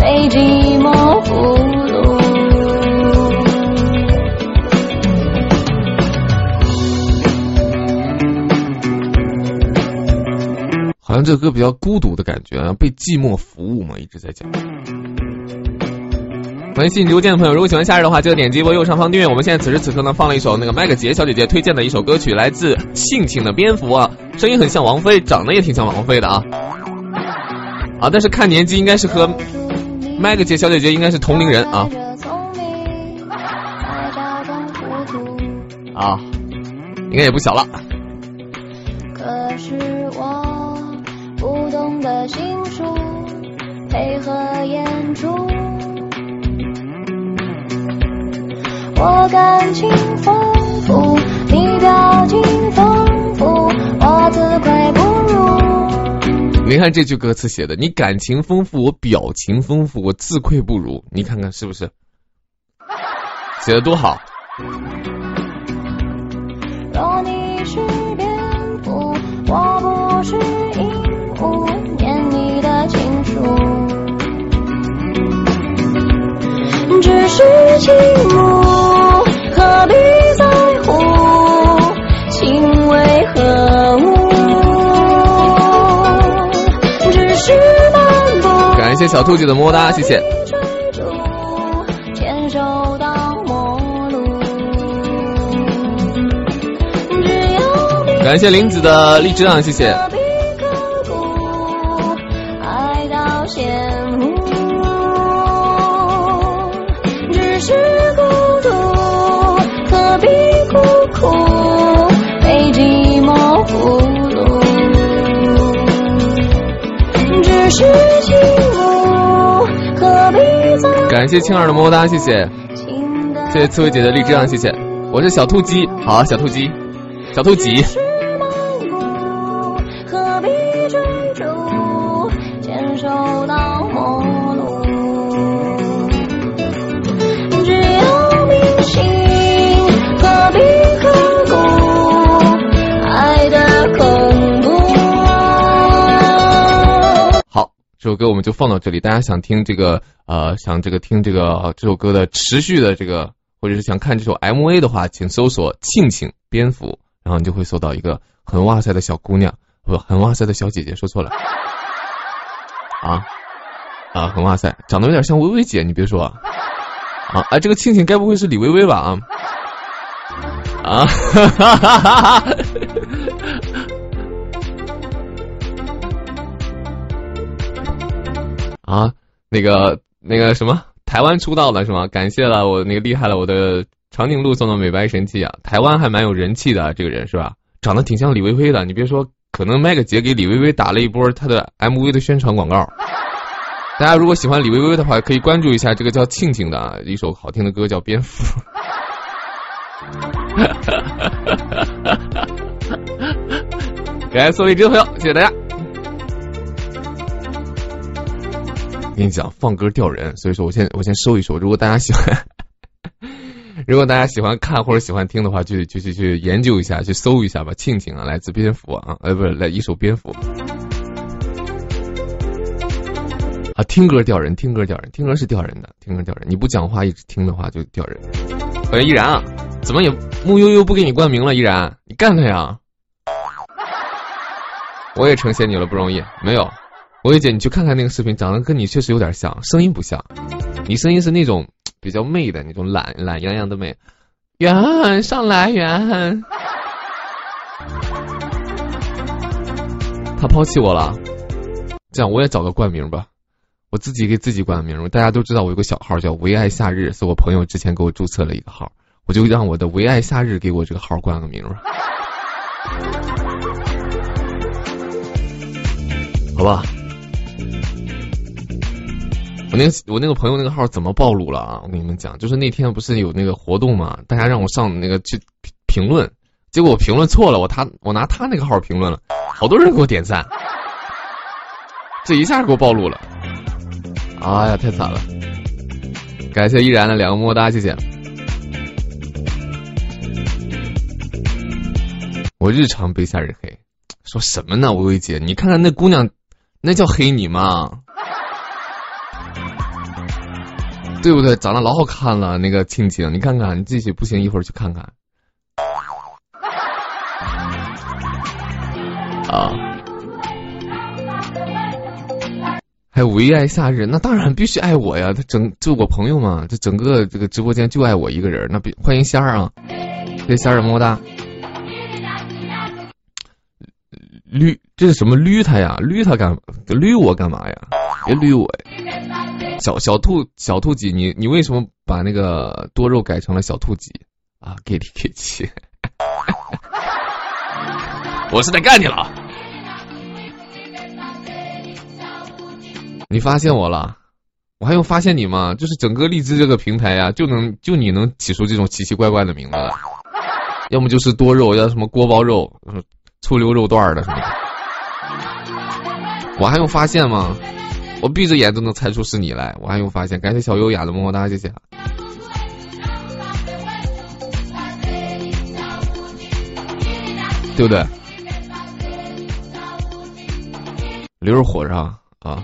被寂寞俘虏。好像这歌比较孤独的感觉啊，被寂寞服务嘛，一直在讲。微信邮件的朋友，如果喜欢夏日的话，记得点击我右上方订阅。我们现在此时此刻呢，放了一首那个麦克杰小姐姐推荐的一首歌曲，来自性情的蝙蝠啊，声音很像王菲，长得也挺像王菲的啊啊，但是看年纪应该是和麦克杰小姐姐应该是同龄人啊啊，应该也不小了。可是我不懂得心术，配合演出。我感情丰富，你表情丰富，我自愧不如。你看这句歌词写的，你感情丰富，我表情丰富，我自愧不如。你看看是不是？写的多好。若你是蝙蝠，我不是鹦鹉，念你的情书。只是情慕，何必谢小兔子的么么哒，谢谢。感谢林子的荔枝啊，谢谢。何必刻骨，爱到陷入，只是感谢青儿的么么哒，谢谢。谢谢刺猬姐的荔枝啊，谢谢。我是小兔鸡，好，小兔鸡，小兔几？首歌我们就放到这里。大家想听这个呃，想这个听这个、这首歌的持续的这个，或者是想看这首 MV 的话，请搜索“庆庆蝙蝠”，然后你就会搜到一个很哇塞的小姑娘，不，很哇塞的小姐姐，说错了。啊啊，很哇塞，长得有点像薇薇姐，你别说啊。啊，哎，这个庆庆该不会是李薇薇吧？啊啊，哈哈哈哈哈！啊，那个那个什么，台湾出道的是吗？感谢了我那个厉害了我的长颈鹿送的美白神器啊！台湾还蛮有人气的，这个人是吧？长得挺像李薇薇的，你别说，可能麦个杰给李薇薇打了一波她的 MV 的宣传广告。大家如果喜欢李薇薇的话，可以关注一下这个叫庆庆的啊一首好听的歌叫《蝙蝠》。感谢送荔枝的朋友，谢谢大家。跟你讲，放歌掉人，所以说我先我先收一收。如果大家喜欢，如果大家喜欢看或者喜欢听的话，就就就去研究一下，去搜一下吧。庆庆啊，来自蝙蝠啊，呃，不是来一首蝙蝠啊，听歌掉人，听歌掉人，听歌是掉人的，听歌掉人。你不讲话一直听的话就掉人。欢迎依然啊，怎么也木悠悠不给你冠名了？依然，你干他呀！我也成仙你了，不容易。没有，薇姐，你去看看那个视频，长得跟你确实有点像，声音不像。你声音是那种 比较媚的那种懒懒洋洋的媚。圆上来圆，他抛弃我了。这样我也找个冠名吧，我自己给自己冠名。大家都知道我有个小号叫唯爱夏日，是我朋友之前给我注册了一个号，我就让我的唯爱夏日给我这个号冠个名吧。好吧，我那个我那个朋友那个号怎么暴露了啊？我跟你们讲，就是那天不是有那个活动嘛，大家让我上那个去评论，结果我评论错了，我他我拿他那个号评论了，好多人给我点赞，这一下给我暴露了，哎呀，太惨了！感谢依然的两个么么哒，谢谢。我日常被夏日黑，说什么呢？薇薇姐，你看看那姑娘。那叫黑你吗？对不对？长得老好看了，那个庆庆，你看看，你自己不行，一会儿去看看。啊，还有唯爱夏日，那当然必须爱我呀！他整就我朋友嘛，这整个这个直播间就爱我一个人，那必欢迎仙儿啊！谢仙儿么么哒。捋这是什么捋他呀？捋他干捋我干嘛呀？别捋我呀！小小兔小兔几，你你为什么把那个多肉改成了小兔几啊？给力给气！我是在干你了！你发现我了？我还用发现你吗？就是整个荔枝这个平台呀，就能就你能起出这种奇奇怪怪的名字来，要么就是多肉，要什么锅包肉。醋溜肉段的什么的，我还用发现吗？我闭着眼都能猜出是你来，我还用发现？感谢小优雅的么么哒，谢谢。对不对？留着火上啊！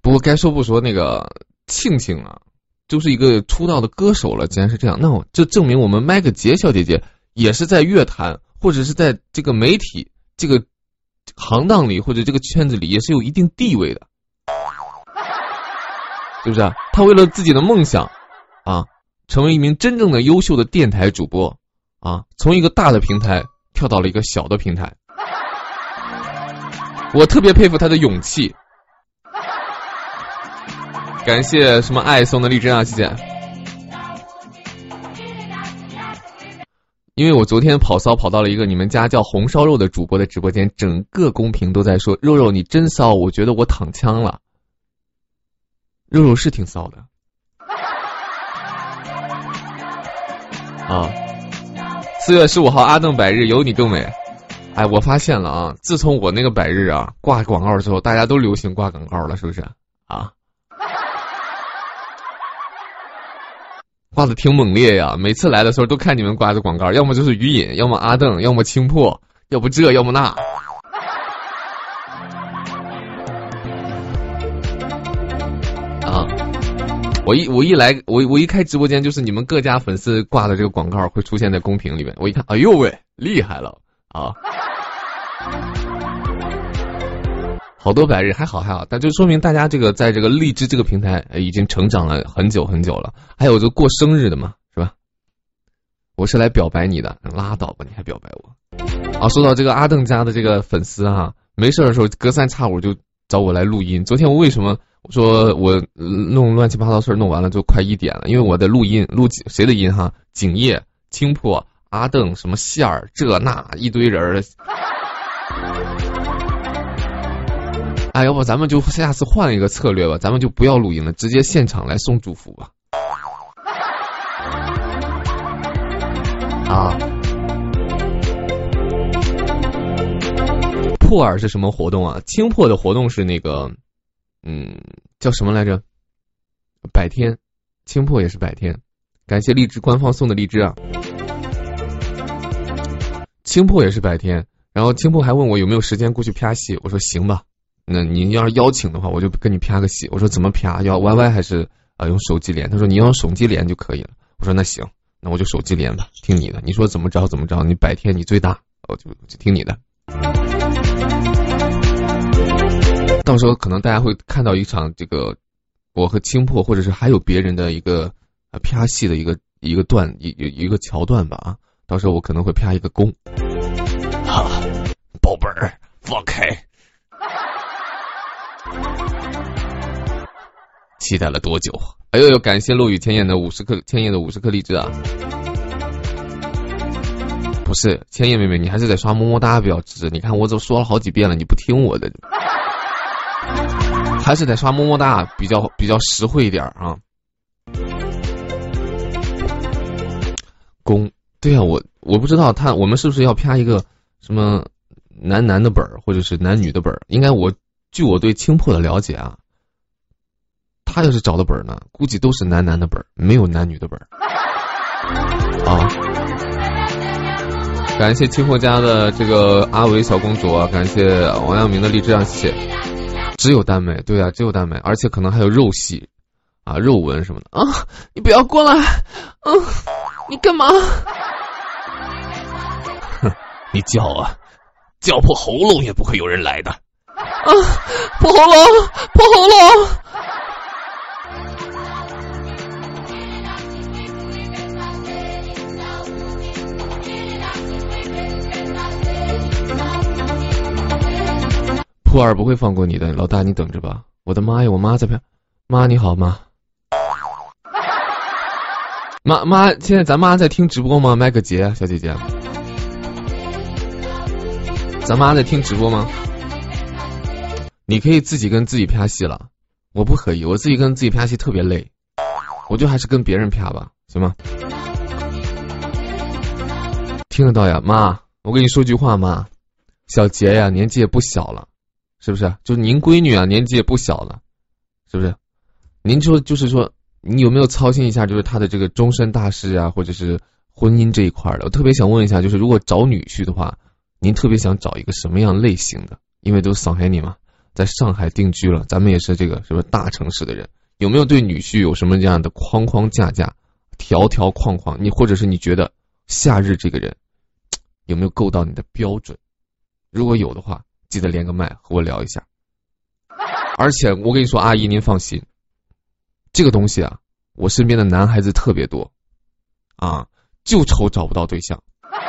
不过该说不说，那个庆庆啊。就是一个出道的歌手了，既然是这样，那我这证明我们麦克杰小姐姐也是在乐坛或者是在这个媒体这个行当里或者这个圈子里也是有一定地位的，是不是？他为了自己的梦想啊，成为一名真正的优秀的电台主播啊，从一个大的平台跳到了一个小的平台。我特别佩服他的勇气。感谢什么爱送的荔枝啊，谢谢。因为我昨天跑骚跑到了一个你们家叫红烧肉的主播的直播间，整个公屏都在说肉肉你真骚，我觉得我躺枪了。肉肉是挺骚的。啊，四月十五号阿邓百日有你更美。哎，我发现了啊，自从我那个百日啊挂广告之后，大家都流行挂广告了，是不是啊？挂的挺猛烈呀！每次来的时候都看你们挂的广告，要么就是于隐，要么阿邓，要么清破，要不这，要么那。啊！我一我一来，我我一开直播间，就是你们各家粉丝挂的这个广告会出现在公屏里面。我一看，哎呦喂，厉害了啊！好多百日还好还好，但就说明大家这个在这个荔枝这个平台已经成长了很久很久了。还有就过生日的嘛，是吧？我是来表白你的，拉倒吧，你还表白我？啊，说到这个阿邓家的这个粉丝哈，没事的时候隔三差五就找我来录音。昨天我为什么说我弄乱七八糟事儿弄完了就快一点了？因为我在录音，录谁的音哈？景业、青破、阿邓什么线儿这那一堆人。哎，要不咱们就下次换一个策略吧，咱们就不要录音了，直接现场来送祝福吧。啊，破耳是什么活动啊？清破的活动是那个，嗯，叫什么来着？百天，清破也是百天。感谢荔枝官方送的荔枝啊。清破也是百天，然后清破还问我有没有时间过去拍戏，我说行吧。那您要是邀请的话，我就跟你啪个戏。我说怎么啪？要 YY 还是啊用手机连？他说你用手机连就可以了。我说那行，那我就手机连吧，听你的。你说怎么着怎么着？你白天你最大，我就就听你的。到时候可能大家会看到一场这个我和青破，或者是还有别人的一个啊啪戏的一个一个段一一个桥段吧啊。到时候我可能会啪一个弓。哈，宝贝儿，放开。期待了多久？哎呦呦！感谢落雨千叶的五十克千叶的五十克荔枝啊！不是千叶妹妹，你还是得刷么么哒比较值。你看我都说了好几遍了，你不听我的，还是得刷么么哒比较比较实惠一点啊。公，对啊，我我不知道他我们是不是要啪一个什么男男的本儿，或者是男女的本儿？应该我据我对青破的了解啊。他要是找的本呢，估计都是男男的本，没有男女的本。啊！感谢清货家的这个阿维小公主，感谢王阳明的荔枝啊，谢谢。只有耽美，对啊，只有耽美，而且可能还有肉戏啊，肉纹什么的啊！你不要过来，嗯，你干嘛？哼，你叫啊，叫破喉咙也不会有人来的。啊，破喉咙，破喉咙。普洱不会放过你的，老大，你等着吧！我的妈呀，我妈在拍，妈你好吗？妈妈，现在咱妈在听直播吗？麦克杰小姐姐，咱妈在听直播吗？你可以自己跟自己拍戏了，我不可以，我自己跟自己拍戏特别累，我就还是跟别人拍吧，行吗？听得到呀，妈，我跟你说句话，妈，小杰呀，年纪也不小了。是不是？就您闺女啊，年纪也不小了，是不是？您说就是说，你有没有操心一下，就是她的这个终身大事啊，或者是婚姻这一块的？我特别想问一下，就是如果找女婿的话，您特别想找一个什么样类型的？因为都上海你嘛，在上海定居了，咱们也是这个什么大城市的人？有没有对女婿有什么这样的框框架架、条条框框？你或者是你觉得夏日这个人有没有够到你的标准？如果有的话。记得连个麦和我聊一下，而且我跟你说，阿姨您放心，这个东西啊，我身边的男孩子特别多，啊，就愁找不到对象。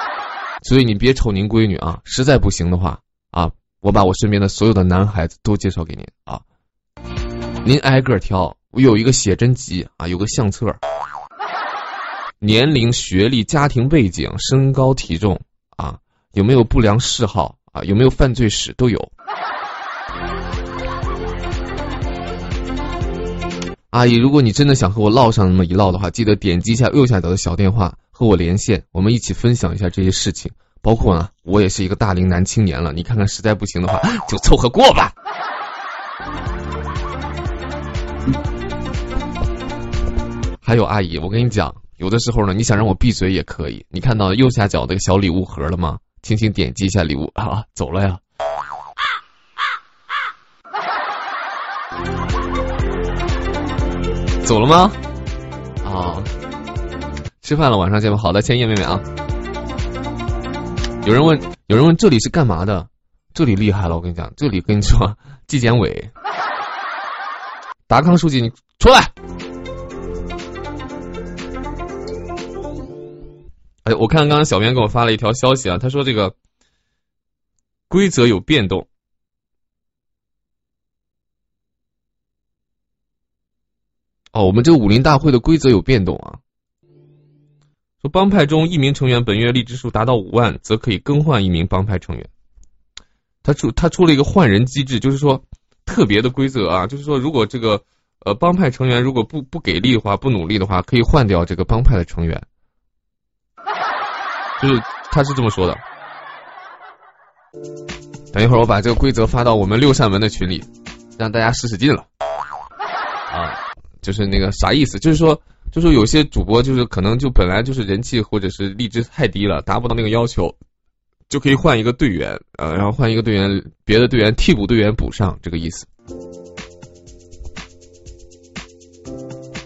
所以你别瞅您闺女啊，实在不行的话啊，我把我身边的所有的男孩子都介绍给您啊，您挨个挑。我有一个写真集啊，有个相册，年龄、学历、家庭背景、身高、体重啊，有没有不良嗜好啊，有没有犯罪史都有。阿姨，如果你真的想和我唠上那么一唠的话，记得点击一下右下角的小电话和我连线，我们一起分享一下这些事情。包括呢，我也是一个大龄男青年了，你看看实在不行的话，就凑合过吧。还有阿姨，我跟你讲，有的时候呢，你想让我闭嘴也可以。你看到右下角那个小礼物盒了吗？轻轻点击一下礼物啊，走了呀。走了吗？啊，吃饭了，晚上见吧。好的，千叶妹妹啊。有人问，有人问这里是干嘛的？这里厉害了，我跟你讲，这里跟你说，纪检委，达康书记，你出来。哎，我看刚刚小编给我发了一条消息啊，他说这个规则有变动。哦，我们这个武林大会的规则有变动啊。帮派中一名成员本月荔枝数达到五万，则可以更换一名帮派成员。他出他出了一个换人机制，就是说特别的规则啊，就是说如果这个呃帮派成员如果不不给力的话，不努力的话，可以换掉这个帮派的成员。就是他是这么说的。等一会儿我把这个规则发到我们六扇门的群里，让大家使使劲了。啊。就是那个啥意思？就是说，就是有些主播就是可能就本来就是人气或者是荔枝太低了，达不到那个要求，就可以换一个队员，呃，然后换一个队员，别的队员替补队员补上，这个意思。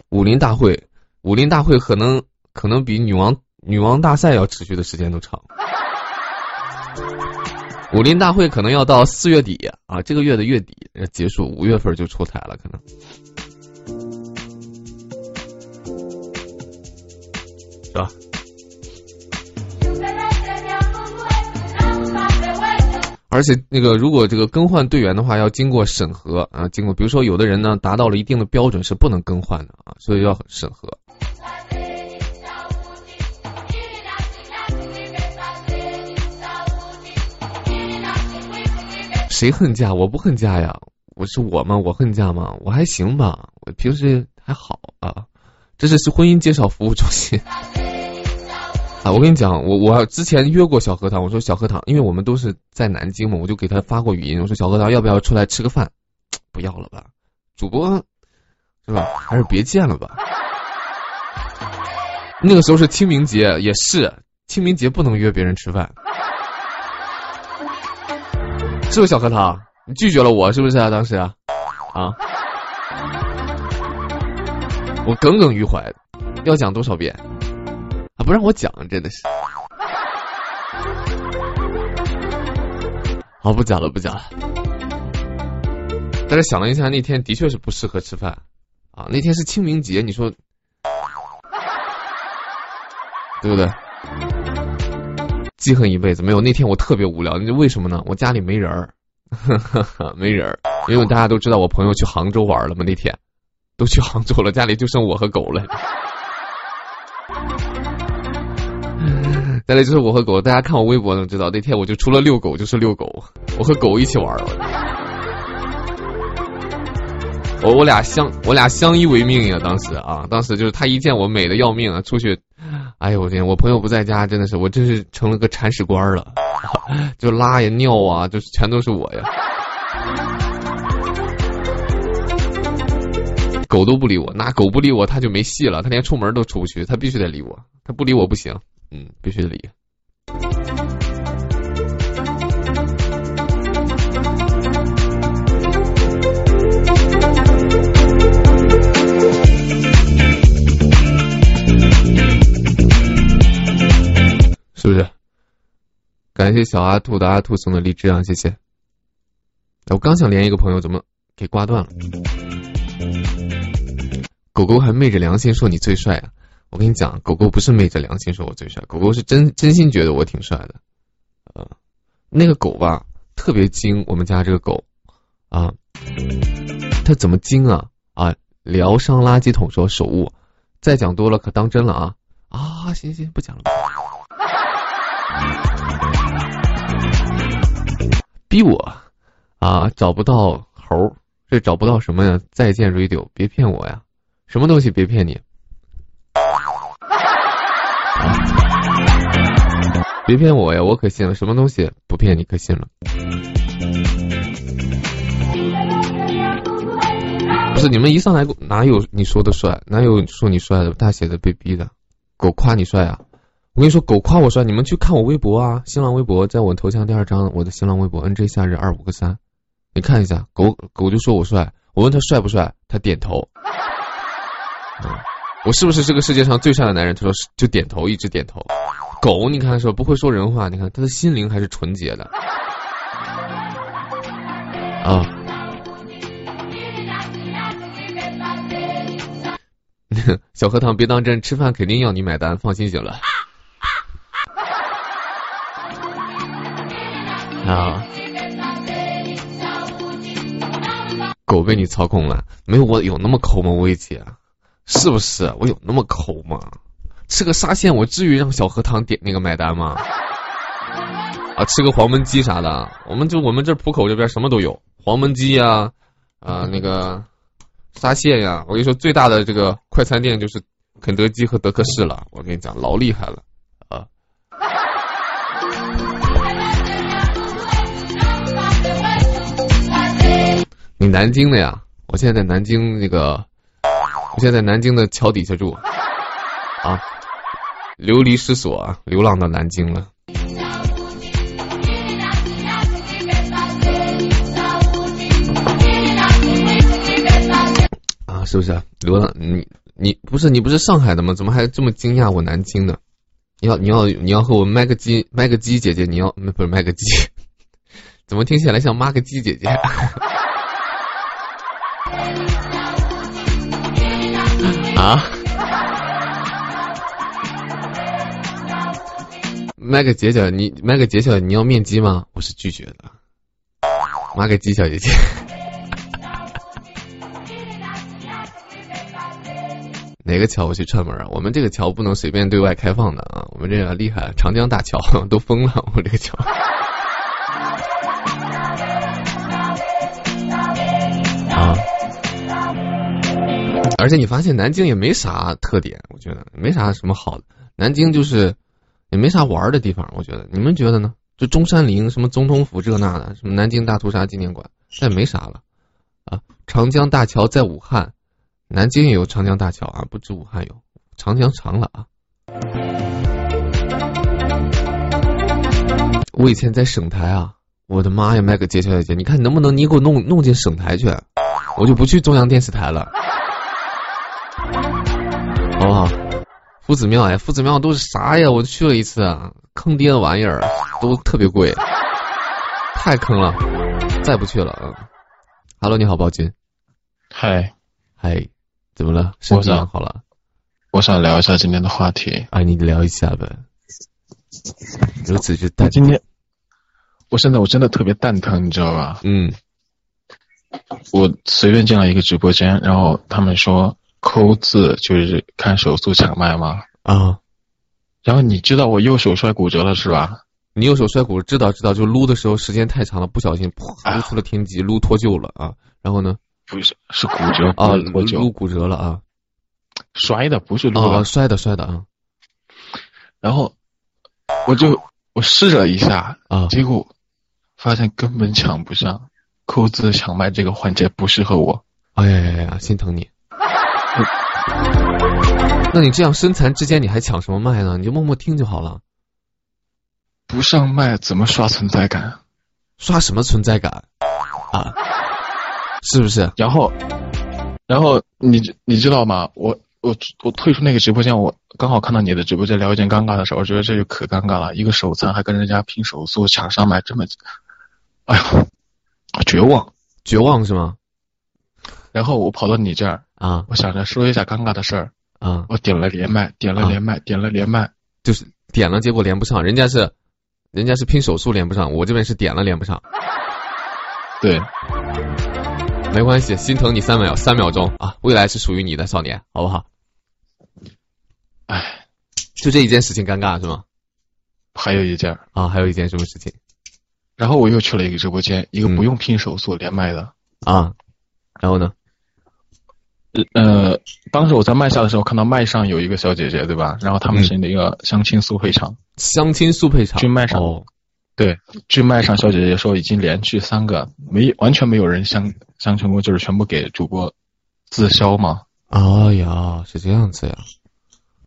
武林大会，武林大会可能可能比女王女王大赛要持续的时间都长。武林大会可能要到四月底啊，这个月的月底结束，五月份就出台了，可能。吧？而且那个，如果这个更换队员的话，要经过审核啊，经过，比如说有的人呢达到了一定的标准是不能更换的啊，所以要审核。谁恨嫁？我不恨嫁呀，我是我吗？我恨嫁吗？我还行吧，我平时还好啊。这是是婚姻介绍服务中心。啊，我跟你讲，我我之前约过小荷塘，我说小荷塘，因为我们都是在南京嘛，我就给他发过语音，我说小荷塘要不要出来吃个饭？不要了吧，主播是吧？还是别见了吧。那个时候是清明节，也是清明节不能约别人吃饭，是不是小荷塘？你拒绝了我是不是啊？当时啊，啊，我耿耿于怀，要讲多少遍？不让我讲，真的是。好，不讲了，不讲了。但是想了一下，那天的确是不适合吃饭啊。那天是清明节，你说对不对？记恨一辈子没有。那天我特别无聊，那为什么呢？我家里没人儿，没人儿，因为大家都知道我朋友去杭州玩了嘛。那天都去杭州了，家里就剩我和狗了。再来就是我和狗，大家看我微博能知道，那天我就除了遛狗就是遛狗，我和狗一起玩。我我俩相我俩相依为命呀，当时啊，当时就是他一见我美的要命啊，出去，哎呦我天，我朋友不在家，真的是我真是成了个铲屎官了，就拉呀尿啊，就是全都是我呀。狗都不理我，那狗不理我，他就没戏了，他连出门都出不去，他必须得理我，他不理我不行。嗯，必须得理。是不是？感谢小阿兔的阿兔送的荔枝啊，谢谢。我刚想连一个朋友，怎么给挂断了？狗狗还昧着良心说你最帅啊！我跟你讲，狗狗不是昧着良心说我最帅，狗狗是真真心觉得我挺帅的。呃，那个狗吧，特别精，我们家这个狗啊，它怎么精啊？啊，疗伤垃圾桶说手误，再讲多了可当真了啊！啊，行行，不讲了。逼我啊，找不到猴，这找不到什么呀？再见 radio，别骗我呀！什么东西别骗你？别骗我呀！我可信了，什么东西不骗你可信了？不是你们一上来哪有你说的帅？哪有说你帅的？大写的被逼的，狗夸你帅啊！我跟你说，狗夸我帅，你们去看我微博啊，新浪微博，在我头像第二张，我的新浪微博 nj 夏日二五个三，你看一下，狗狗就说我帅，我问他帅不帅，他点头。嗯，我是不是这个世界上最帅的男人？他说是，就点头，一直点头。狗，你看说不会说人话，你看他的心灵还是纯洁的。啊，小荷塘别当真，吃饭肯定要你买单，放心行了。啊，狗被你操控了，没有我有那么抠吗？薇姐，是不是？我有那么抠吗？吃个沙县，我至于让小荷塘点那个买单吗？啊，吃个黄焖鸡啥的，我们就我们这浦口这边什么都有，黄焖鸡呀，啊那个沙县呀，我跟你说最大的这个快餐店就是肯德基和德克士了，我跟你讲老厉害了啊。你南京的呀？我现在在南京那个，我现在在南京的桥底下住，啊，流离失所啊，流浪到南京了。啊，是不是？流浪，你你不是你不是上海的吗？怎么还这么惊讶我南京的？你要你要你要和我麦个鸡麦个鸡姐姐，你要不是麦个鸡？怎么听起来像妈个鸡姐姐？啊！麦个姐姐，你麦个姐姐，你要面基吗？我是拒绝的。麦个鸡小姐姐，哪个桥我去串门啊？我们这个桥不能随便对外开放的啊！我们这个厉害，长江大桥 都封了，我这个桥。而且你发现南京也没啥特点，我觉得没啥什么好的。南京就是也没啥玩的地方，我觉得你们觉得呢？就中山陵、什么总统府这那的，什么南京大屠杀纪念馆，但没啥了啊。长江大桥在武汉，南京也有长江大桥啊，不止武汉有，长江长了啊。我以前在省台啊，我的妈呀，麦克杰小姐姐，你看能不能你给我弄弄进省台去，我就不去中央电视台了。好不好？夫子庙哎，夫子庙都是啥呀？我去了一次，坑爹的玩意儿，都特别贵，太坑了，再不去了啊！Hello，你好，宝金。嗨，嗨，怎么了？身体好了？我想聊一下今天的话题。啊，你聊一下呗。如此之蛋。今天，我现在我真的特别蛋疼，你知道吧？嗯。我随便进了一个直播间，然后他们说。抠字就是看手速抢麦吗？啊，然后你知道我右手摔骨折了是吧？你右手摔骨，知道知道，就撸的时候时间太长了，不小心噗撸出了天际，撸脱臼了啊。然后呢？不是，是骨折啊，我撸骨折了啊。摔的不是撸啊，摔的摔的啊。然后我就我试了一下啊，结果发现根本抢不上，扣字抢麦这个环节不适合我。哎呀呀呀，心疼你。那你这样身残志坚，你还抢什么麦呢？你就默默听就好了。不上麦怎么刷存在感？刷什么存在感啊？是不是？然后，然后你你知道吗？我我我退出那个直播间，我刚好看到你的直播间聊一件尴尬的事，我觉得这就可尴尬了。一个手残还跟人家拼手速抢上麦，这么，哎呦，绝望，绝望是吗？然后我跑到你这儿，啊。我想着说一下尴尬的事儿，啊，我点了连麦，点了连麦，点了连麦，就是点了，结果连不上，人家是人家是拼手速连不上，我这边是点了连不上，对，没关系，心疼你三秒三秒钟。啊，未来是属于你的少年，好不好？唉，就这一件事情尴尬是吗？还有一件，啊，还有一件什么事情？然后我又去了一个直播间，一个嗯。不用拼手速连麦的，啊？然后呢？呃，当时我在麦下的时候看到麦上有一个小姐姐，对吧？然后他们是那个相亲速配场，相亲速配场，去麦上哦，对，据麦上小姐姐说，已经连续三个没完全没有人相相成功，就是全部给主播自销嘛。哎呀，是这样子呀，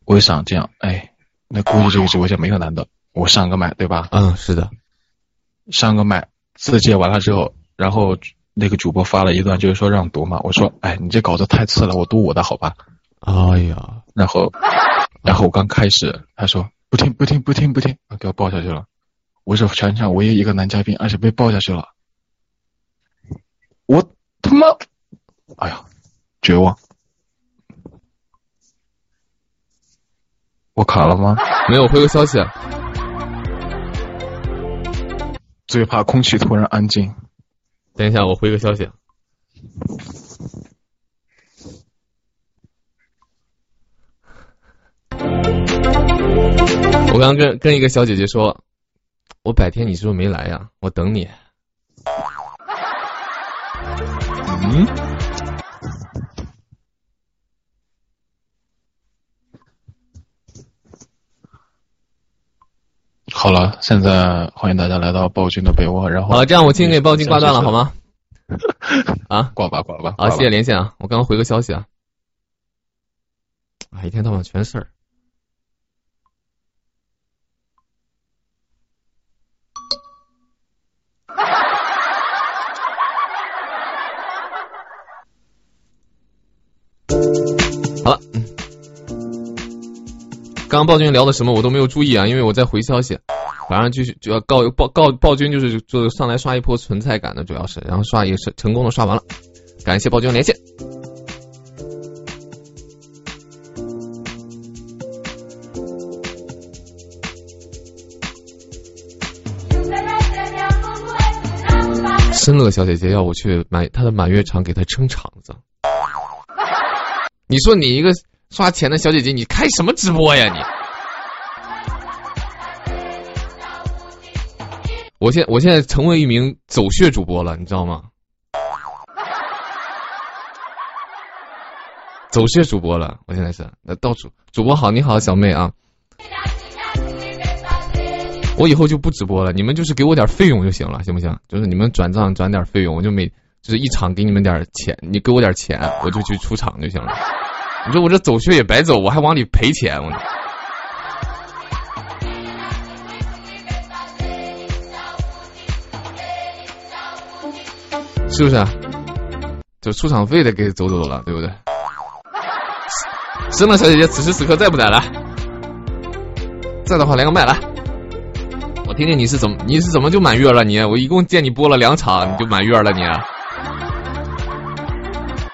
我就想这样，哎，那估计这个直播间没有男的，我上个麦对吧？嗯，是的，上个麦自介完了之后，然后那个主播发了一段，就是说让读嘛。我说，哎，你这稿子太次了，我读我的好吧？哎呀，然后，然后我刚开始，他说不听不听不听不听，啊给我抱下去了。我是全场唯一一个男嘉宾，而且被抱下去了。我他妈，哎呀，绝望！我卡了吗？没有回个消息，最怕空气突然安静。等一下我回个消息。我刚刚跟跟一个小姐姐说，我百天你是不是没来呀？我等你。嗯，好了，现在欢迎大家来到暴君的被窝，然后好了，这样我先给暴君挂断了好？吗？啊，挂吧，挂吧。好，谢谢连线啊，我刚刚回个消息啊。啊，一天到晚全事儿。刚刚暴君聊的什么我都没有注意啊，因为我在回消息。反正就是主要告暴告暴君就是就上来刷一波存在感的，主要是，然后刷也是成功的刷完了，感谢暴君连线。申乐小姐姐要我去满她的满月场给她撑场子，你说你一个刷钱的小姐姐，你开什么直播呀你？我现我现在成为一名走穴主播了，你知道吗？走穴主播了，我现在是那到处主播好，你好，小妹啊。我以后就不直播了，你们就是给我点费用就行了，行不行？就是你们转账转点费用，我就每就是一场给你们点钱，你给我点钱，我就去出场就行了。你说我这走穴也白走，我还往里赔钱，我。是不是啊？就出场费得给走走了，对不对？生了小姐姐，此时此刻在不在来？在的话连个麦来，我听听你是怎么你是怎么就满月了你？我一共见你播了两场，你就满月了你？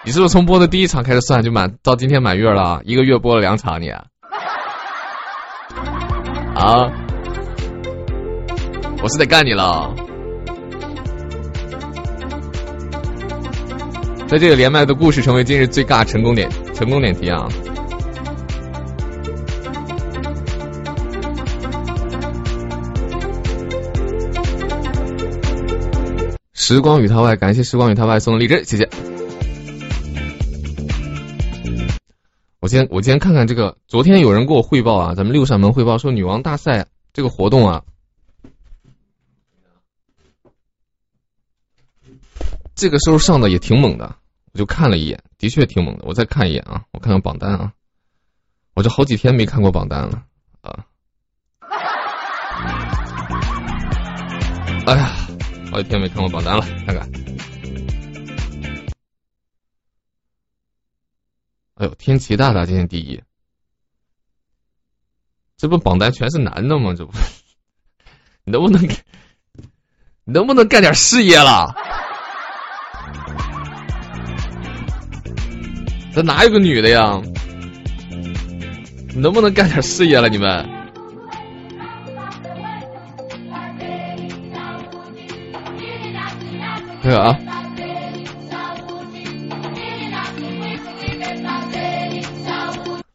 你是不是从播的第一场开始算就满到今天满月了？一个月播了两场你？啊？我是得干你了。在这个连麦的故事成为今日最尬成功点成功点题啊！时光与他外，感谢时光与他外送的荔枝，谢谢。我先我先看看这个，昨天有人给我汇报啊，咱们六扇门汇报说女王大赛这个活动啊，这个时候上的也挺猛的，我就看了一眼，的确挺猛的。我再看一眼啊，我看看榜单啊，我这好几天没看过榜单了啊。哎呀，好几天没看过榜单了，看看。哎呦，天齐大大今天第一，这不榜单全是男的吗？这不，你能不能，你能不能干点事业了？这哪有个女的呀？能不能干点事业了你们？这个啊。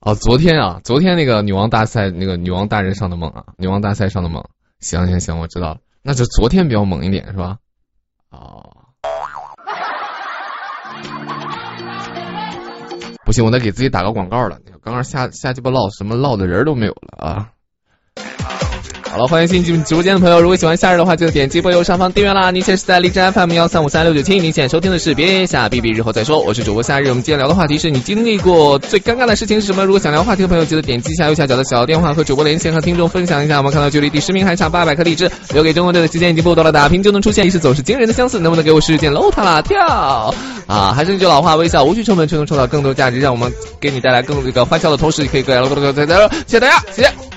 哦，昨天啊，昨天那个女王大赛，那个女王大人上的猛啊，女王大赛上的猛。行行行，我知道了，那就昨天比较猛一点是吧？哦，不行，我得给自己打个广告了。刚刚瞎瞎鸡巴唠，什么唠的人都没有了啊！好了，欢迎新进直播间的朋友。如果喜欢夏日的话，记得点击播右上方订阅啦。您现在是在荔枝 FM 幺三五三六九七，您现在收听的是别下 B B 日后再说。我是主播夏日，我们今天聊的话题是你经历过最尴尬的事情是什么？如果想聊话题的朋友，记得点击一下右下角的小电话和主播连线，和听众分享一下。我们看到距离第十名还差八百颗荔枝，留给中国队的时间已经不多了，打拼就能出现，意识总是惊人的相似。能不能给我试试见？搂他啦跳啊！还是那句老话，微笑无需成本，却能创造更多价值，让我们给你带来更这个欢笑的同时，也可以各位各位各位，谢谢大家，谢谢。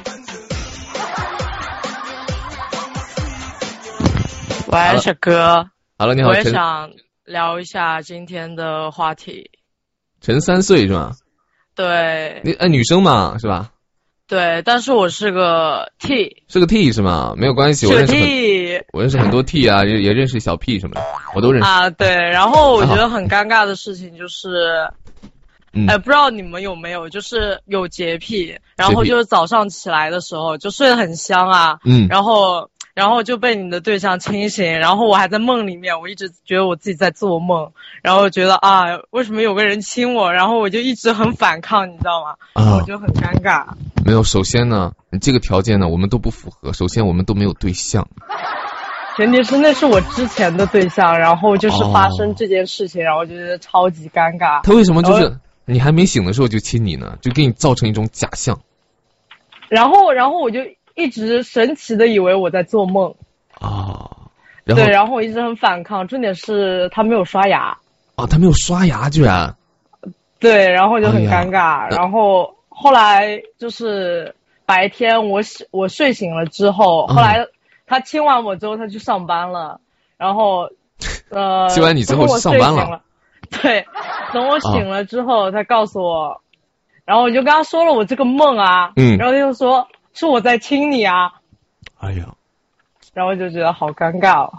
喂，小哥。Hello，你好，我也想聊一下今天的话题。陈三岁是吧？对你哎女生嘛是吧？对，但是我是个 T，是个 T 是吗？没有关系，我认识很 T 我认识很多 T 啊，也也认识小 P 什么的，我都认识。啊。对，然后我觉得很尴尬的事情就是，嗯哎，不知道你们有没有，就是有洁癖，然后就是早上起来的时候就睡得很香啊，嗯，然后然后就被你的对象清醒，然后我还在梦里面，我一直觉得我自己在做梦，然后觉得啊，为什么有个人亲我，然后我就一直很反抗，你知道吗？啊我就很尴尬。没有。首先呢，你这个条件呢，我们都不符合。首先，我们都没有对象。前提是那是我之前的对象，然后就是哦发生这件事情，然后就觉得超级尴尬。他为什么就是你还没醒的时候就亲你呢？就给你造成一种假象然后，然后我就一直神奇的以为我在做梦，啊。然后对，然后我一直很反抗。重点是他没有刷牙，啊，他没有刷牙，居然对，然后就很尴尬。然后后来就是白天我醒我睡醒了之后，嗯后来他亲完我之后，他去上班了，然后 呃，亲完你之后等我上班了，对，等我醒了之后，他告诉我，然后我就跟他说了我这个梦啊，嗯然后他就说是我在亲你啊，哎呀，然后就觉得好尴尬哦。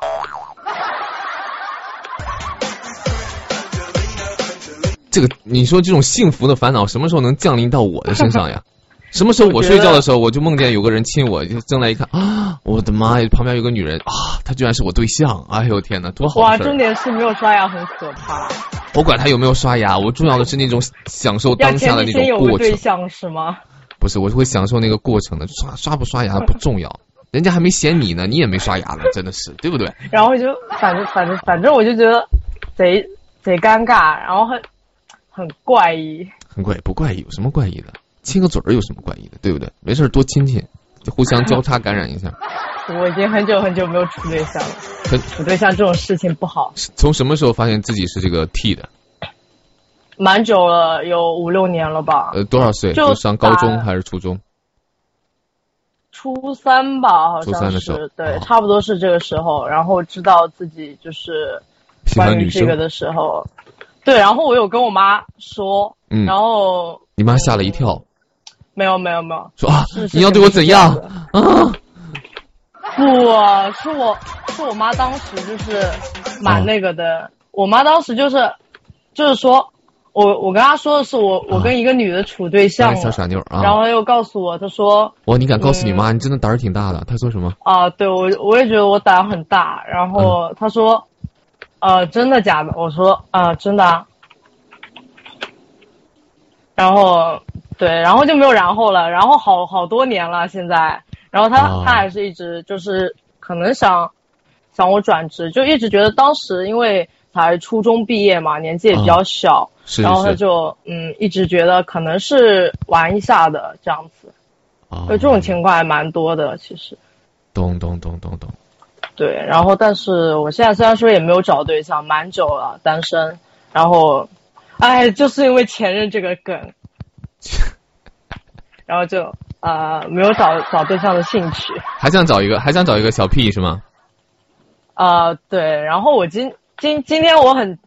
这个你说这种幸福的烦恼什么时候能降临到我的身上呀？什么时候我睡觉的时候，我就梦见有个人亲我，就睁来一看啊，我的妈呀，旁边有个女人啊，她居然是我对象，哎呦天哪，多好哇！重点是没有刷牙很可怕，我管他有没有刷牙，我重要的是那种享受当下的那前提先有种过程。个对象是吗？不是，我是会享受那个过程的，刷刷不刷牙不重要，人家还没嫌你呢，你也没刷牙呢，真的是，对不对？然后就反正反正反正我就觉得贼贼尴尬，然后很很怪异。很怪，不怪异，有什么怪异的？亲个嘴儿有什么怪异的，对不对？没事儿多亲亲，就互相交叉感染一下。我已经很久很久没有处对象了，很处对象这种事情不好，从什么时候发现自己是这个 T 的？蛮久了，有五六年了吧，呃，多少岁？就上高中还是初中？初三吧，好像初三像的时候是，对哦，差不多是这个时候，然后知道自己就是喜欢关女生。于这个的时候，对，然后我有跟我妈说，嗯。然后你妈吓了一跳，没有没有没有，说啊是，是你要对我怎样？啊？不是我，是我妈当时就是蛮哦。那个的。我妈当时就是，就是说，我我跟他说的是我我跟一个女的处对象哎，小，傻妞啊！然后他又告诉我，他说哇，你敢告诉你嗯妈？你真的胆儿挺大的。他说什么？啊，对我我也觉得我胆很大。然后他说，呃，真的假的？我说啊、真的啊。然后对，然后就没有然后了。然后好好多年了，现在，然后他、哦他还是一直就是可能想想我转职，就一直觉得当时因为才初中毕业嘛，年纪也比较小，是然后他，就嗯一直觉得可能是玩一下的这样子。啊就这种情况还蛮多的，其实。懂懂懂懂懂。对，然后但是我现在虽然说也没有找对象，蛮久了单身，然后，哎，就是因为前任这个梗，然后就呃没有找找对象的兴趣，还想找一个，还想找一个小 P 是吗？呃对，然后我今今今天我很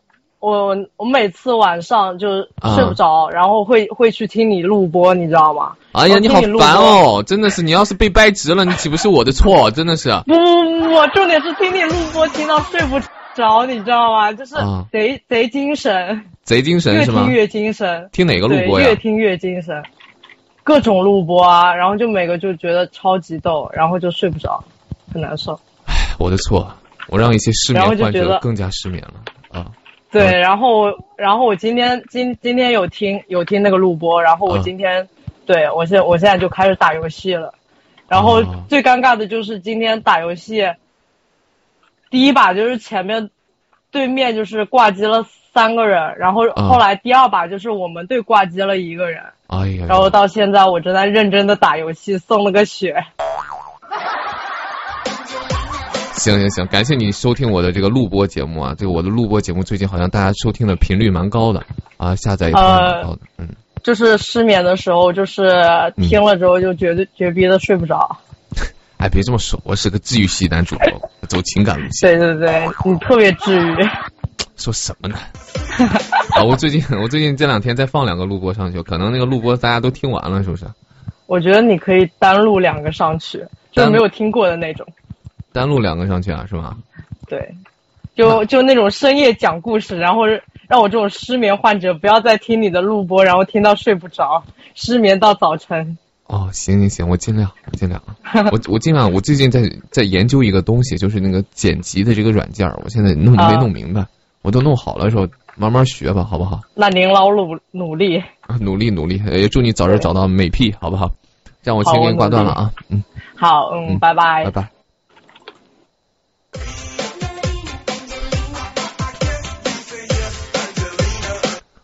我我每次晚上就啊睡不着，然后会会去听你录播，你知道吗？哎呀，我你好烦哦！真的是，你要是被掰直了，你岂不是我的错？真的是。不不不不，重点是听你录播听到睡不着，你知道吗？就是啊贼、贼精神，贼精神越是吗听？越精神，听哪个录，播呀越？听越精神，各种录播啊，然后就每个就觉得超级逗，然后就睡不着，很难受。我的错，我让一些失眠患者更加失眠了啊！对，嗯然后然后我今天今今天有听有听那个录播，然后我嗯今天、对我现我现在就开始打游戏了，然后哦最尴尬的就是今天打游戏，第一把就是前面对面就是挂机了三个人，然后嗯后来第二把就是我们队挂机了一个人，哎呀，然后到现在我正在认真的打游戏，送了个血。行行行，感谢你收听我的这个录播节目啊！这个我的录播节目最近好像大家收听的频率蛮高的啊，下载也蛮高的，嗯。就是失眠的时候，就是听了之后就绝对绝逼的睡不着。哎，别这么说，我是个治愈系男主播，走情感路线。对对对，你特别治愈。说什么呢？啊，我最近我最近这两天再放两个录播上去，可能那个录播大家都听完了，是不是？我觉得你可以单录两个上去，就是没有听过的那种。单录两个上去啊，是吗？对，就就那种深夜讲故事，然后让我这种失眠患者不要再听你的录播，然后听到睡不着，失眠到早晨。哦，行行行，我尽量，我尽量啊，我我尽量。我最近在在研究一个东西，就是那个剪辑的这个软件儿，我现在弄没啊弄明白，我都弄好了的时候，慢慢学吧，好不好？那您老努努力，啊，努力努力，也祝你早日找到美屁，好不好？这样我先给你挂断了啊，嗯，好，嗯，嗯拜拜拜。拜。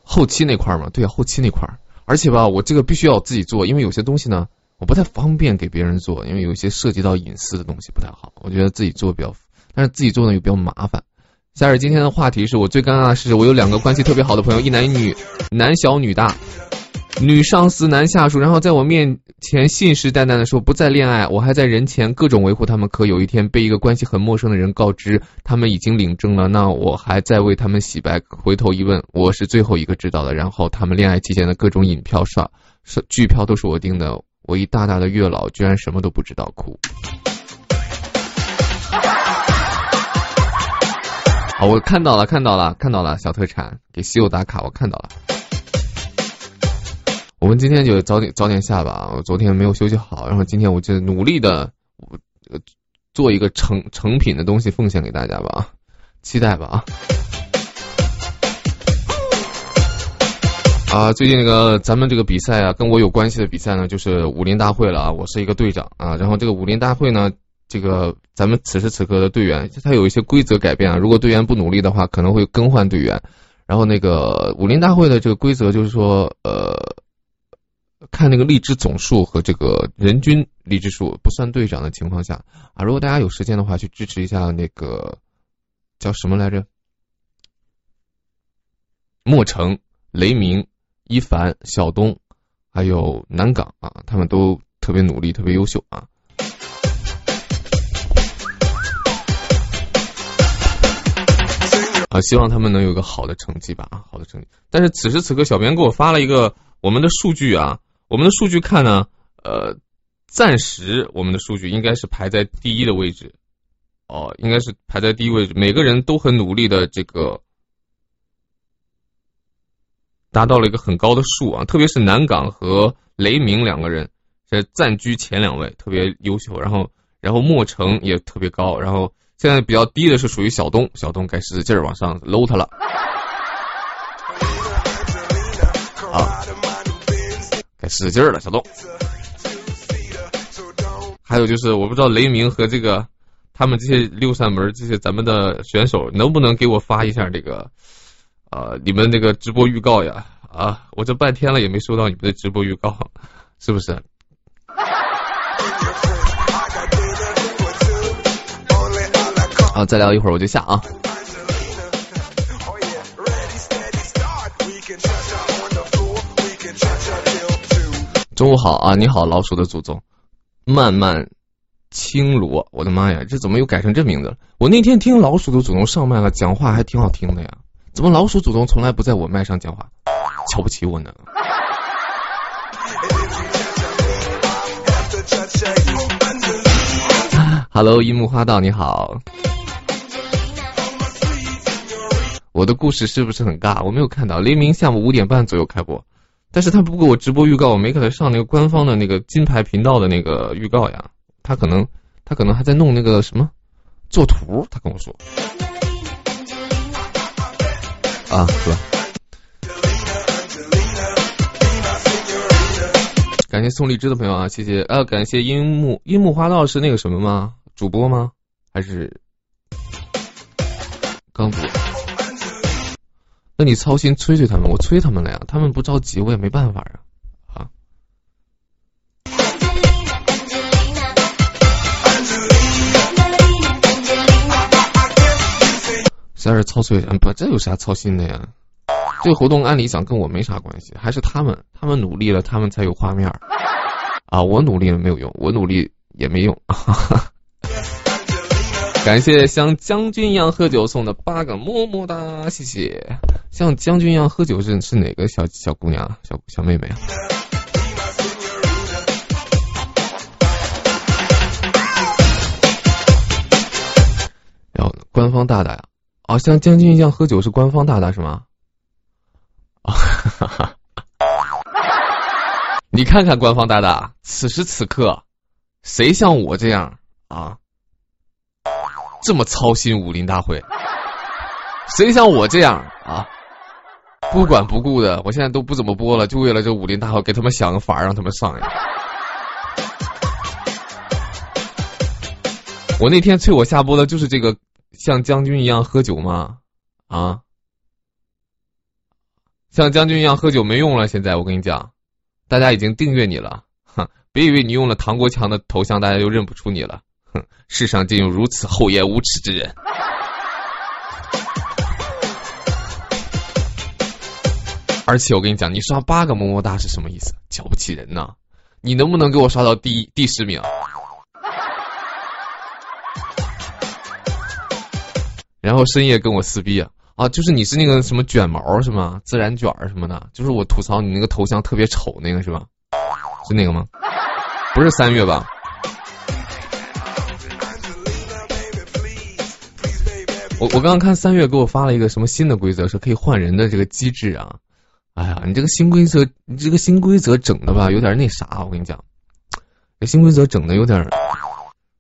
后期那块儿嘛，对啊，后期那块儿，而且吧，我这个必须要自己做，因为有些东西呢，我不太方便给别人做，因为有一些涉及到隐私的东西不太好，我觉得自己做比较，但是自己做呢又比较麻烦。下面今天的话题是我最尴尬的是，我有两个关系特别好的朋友，一男一女，男小女大，女上司男下属，然后在我面前信誓旦旦的说不再恋爱，我还在人前各种维护他们，可有一天被一个关系很陌生的人告知他们已经领证了，那我还在为他们洗白。回头一问，我是最后一个知道的。然后他们恋爱期间的各种引票刷，是剧票都是我订的，我一大大的月老居然什么都不知道，哭。好，我看到了，看到了，看到了，小特产给西柚打卡，我看到了。我们今天就早点早点下吧，我昨天没有休息好，然后今天我就努力的，做一个成成品的东西奉献给大家吧，啊，期待吧啊！啊，最近那个咱们这个比赛啊，跟我有关系的比赛呢，就是武林大会了啊，我是一个队长啊，然后这个武林大会呢，这个咱们此时此刻的队员，它有一些规则改变啊，如果队员不努力的话，可能会更换队员。然后那个武林大会的这个规则就是说，呃，看那个荔枝总数和这个人均荔枝数不算队长的情况下啊，如果大家有时间的话，去支持一下那个叫什么来着？莫城、雷鸣、一凡、小东，还有南港啊，他们都特别努力，特别优秀啊。啊，希望他们能有个好的成绩吧，啊，好的成绩。但是此时此刻，小编给我发了一个我们的数据啊，我们的数据看呢，呃，暂时我们的数据应该是排在第一的位置，哦，应该是排在第一位置，每个人都很努力的这个达到了一个很高的数啊，特别是南港和雷鸣两个人是暂居前两位，特别优秀。然后，然后莫城也特别高，然后现在比较低的是属于小东，小东该使劲儿往上搂他了。该使劲儿了，小东。还有就是，我不知道雷鸣和这个他们这些六扇门这些咱们的选手能不能给我发一下这个，呃，你们那个直播预告呀？啊，我这半天了也没收到你们的直播预告，是不是？啊，再聊一会儿我就下啊。中午好啊，你好，老鼠的祖宗，慢慢青罗，我的妈呀，这怎么又改成这名字了？我那天听老鼠的祖宗上麦了，讲话还挺好听的呀，怎么老鼠祖宗从来不在我麦上讲话？瞧不起我呢？Hello，樱木花道，你好。我的故事是不是很尬？我没有看到，黎明下午五点半左右开播，但是他不给我直播预告，我没给他上那个官方的那个金牌频道的那个预告呀。他可能他可能还在弄那个什么做图，他跟我说。啊，是吧？感谢送荔枝的朋友啊，谢谢啊！感谢樱木樱木花道是那个什么吗？主播吗？还是刚播？那你操心催催他们，我催他们了呀，他们不着急，我也没办法呀。啊！在这操碎，嗯，不，这有啥操心的呀？这个活动按理讲跟我没啥关系，还是他们，他们努力了，他们才有画面啊！我努力了没有用，我努力也没用。感谢像将军一样喝酒送的八个么么哒，谢谢。像将军一样喝酒是是哪个小小姑娘啊、小小妹妹啊？然后官方大大呀，哦，像将军一样喝酒是官方大大是吗？啊哈哈！你看看官方大大，此时此刻，谁像我这样啊？这么操心武林大会，谁像我这样啊？不管不顾的，我现在都不怎么播了，就为了这武林大会，给他们想个法让他们上呀。我那天催我下播的就是这个，像将军一样喝酒吗？啊？像将军一样喝酒没用了，现在我跟你讲，大家已经订阅你了，哼！别以为你用了唐国强的头像，大家就认不出你了，哼！世上竟有如此厚颜无耻之人。而且我跟你讲，你刷八个么么哒是什么意思？瞧不起人呐！你能不能给我刷到第一第十名？然后深夜跟我撕逼啊！啊，就是你是那个什么卷毛是吗？自然卷什么的，就是我吐槽你那个头像特别丑那个是吧？是那个吗？不是三月吧？我我刚刚看三月给我发了一个什么新的规则，是可以换人的这个机制啊！哎呀，你这个新规则，你这个新规则整的吧，有点那啥，我跟你讲，这新规则整的有点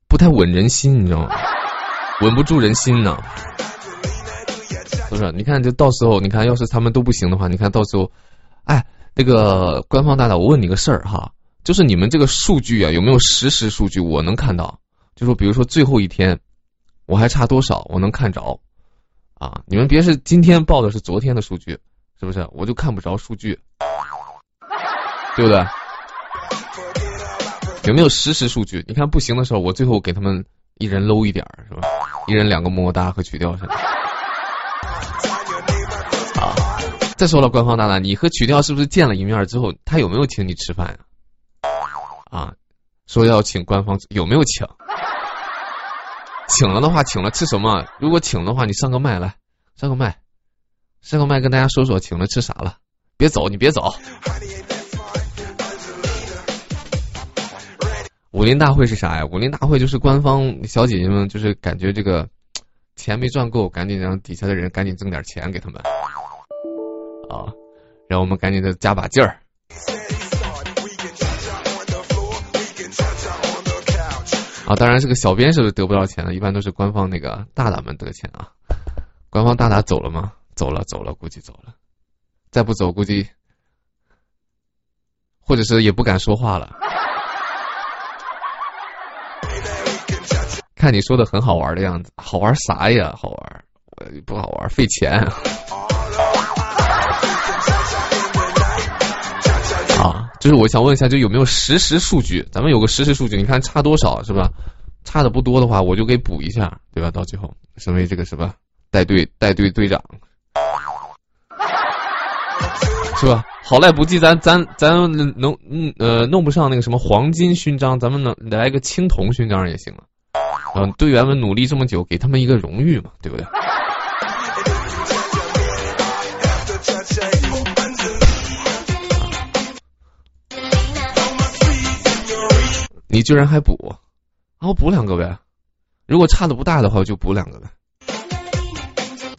不太稳人心，你知道吗？稳不住人心呢。不是？你看，就到时候，你看，要是他们都不行的话，你看到时候，哎，那个官方大大，我问你个事儿哈，就是你们这个数据啊，有没有实时数据？我能看到，就说比如说最后一天，我还差多少，我能看着啊。你们别是今天报的是昨天的数据，是不是？我就看不着数据，对不对？有没有实时数据？你看不行的时候，我最后给他们一人搂一点儿，是吧？一人两个么么哒和曲调似的。再说了，官方大大，你和曲调是不是见了一面之后，他有没有请你吃饭呀？啊，说要请官方，有没有请？请了的话，请了吃什么？如果请的话，你上个麦来，上个麦，上个麦跟大家说说，请了吃啥了？别走，你别走。武林大会是啥呀？武林大会就是官方小姐姐们，就是感觉这个钱没赚够，赶紧让底下的人赶紧挣点钱给他们。啊，让我们赶紧的加把劲儿。啊，当然这个小编是得不到钱的，一般都是官方那个大大们得钱啊。官方大大走了吗？走了，走了，估计走了。再不走，估计或者是也不敢说话了。看你说的很好玩的样子，好玩啥呀？好玩，不好玩，费钱。啊，就是我想问一下，就有没有实时数据？咱们有个实时数据，你看差多少是吧？差的不多的话，我就给补一下，对吧？到最后，身为这个什么带队带队队长，是吧？好赖不济，咱咱咱能呃弄不上那个什么黄金勋章，咱们能来个青铜勋章也行啊。嗯，队员们努力这么久，给他们一个荣誉嘛，对不对？你居然还补？啊，我补两个呗。如果差的不大的话，我就补两个呗。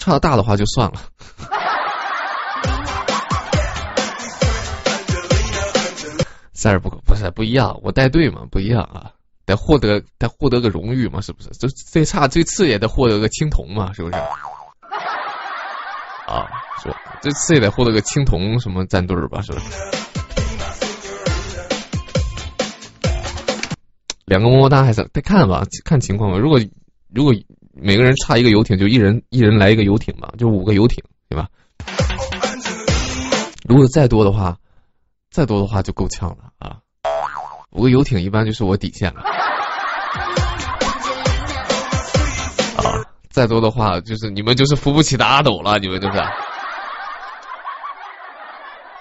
差的大的话就算了。塞尔不不是不一样，我带队嘛，不一样啊，得获得得获得个荣誉嘛，是不是？这最差最次也得获得个青铜嘛，是不是？啊，是吧？最次也得获得个青铜什么战队吧，是不是？两个么么哒还是得看吧，看情况吧。如果如果每个人差一个游艇，就一人一人来一个游艇吧，就五个游艇，对吧？如果再多的话，再多的话就够呛了啊！五个游艇一般就是我底线了。啊，再多的话就是你们就是扶不起的阿斗了，你们就是。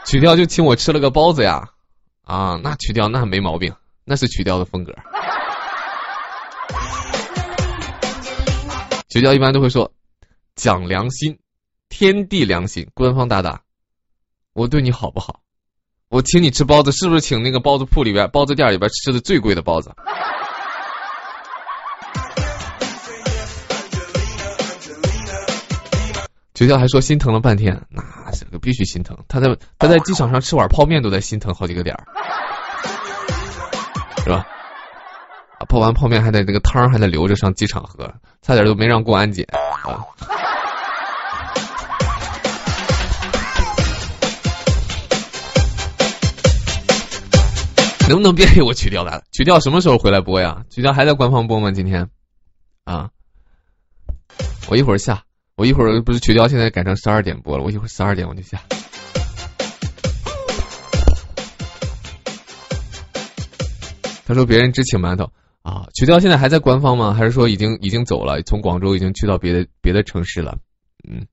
曲调就请我吃了个包子呀，啊，那曲调那没毛病，那是曲调的风格。学校一般都会说讲良心，天地良心，官方大大，我对你好不好？我请你吃包子，是不是请那个包子铺里边、包子店里边吃的最贵的包子？学校还说心疼了半天，那这个必须心疼。他在他在机场上吃碗泡面都在心疼好几个点儿，是吧？泡完泡面还得那个汤还得留着上机场喝，差点都没让过安检啊。能不能别给我取掉了？取掉什么时候回来播呀？取掉还在官方播吗？今天，啊，我一会儿下，我一会儿不是取掉，现在改成十二点播了，我一会儿十二点我就下。他说别人只请馒头啊，曲调现在还在官方吗？还是说已经已经走了？从广州已经去到别的别的城市了？嗯。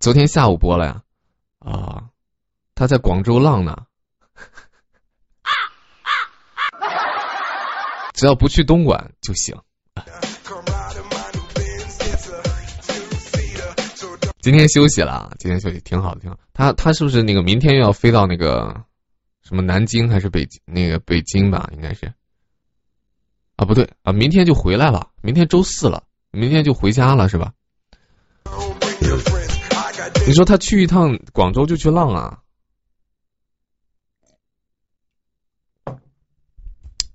昨天下午播了呀。啊，他在广州浪呢，只要不去东莞就行。今天休息了，今天休息挺好的，挺好。他他是不是那个明天又要飞到那个什么南京还是北那个北京吧？应该是。啊，不对啊，明天就回来了，明天周四了，明天就回家了，是吧？你说他去一趟广州就去浪啊？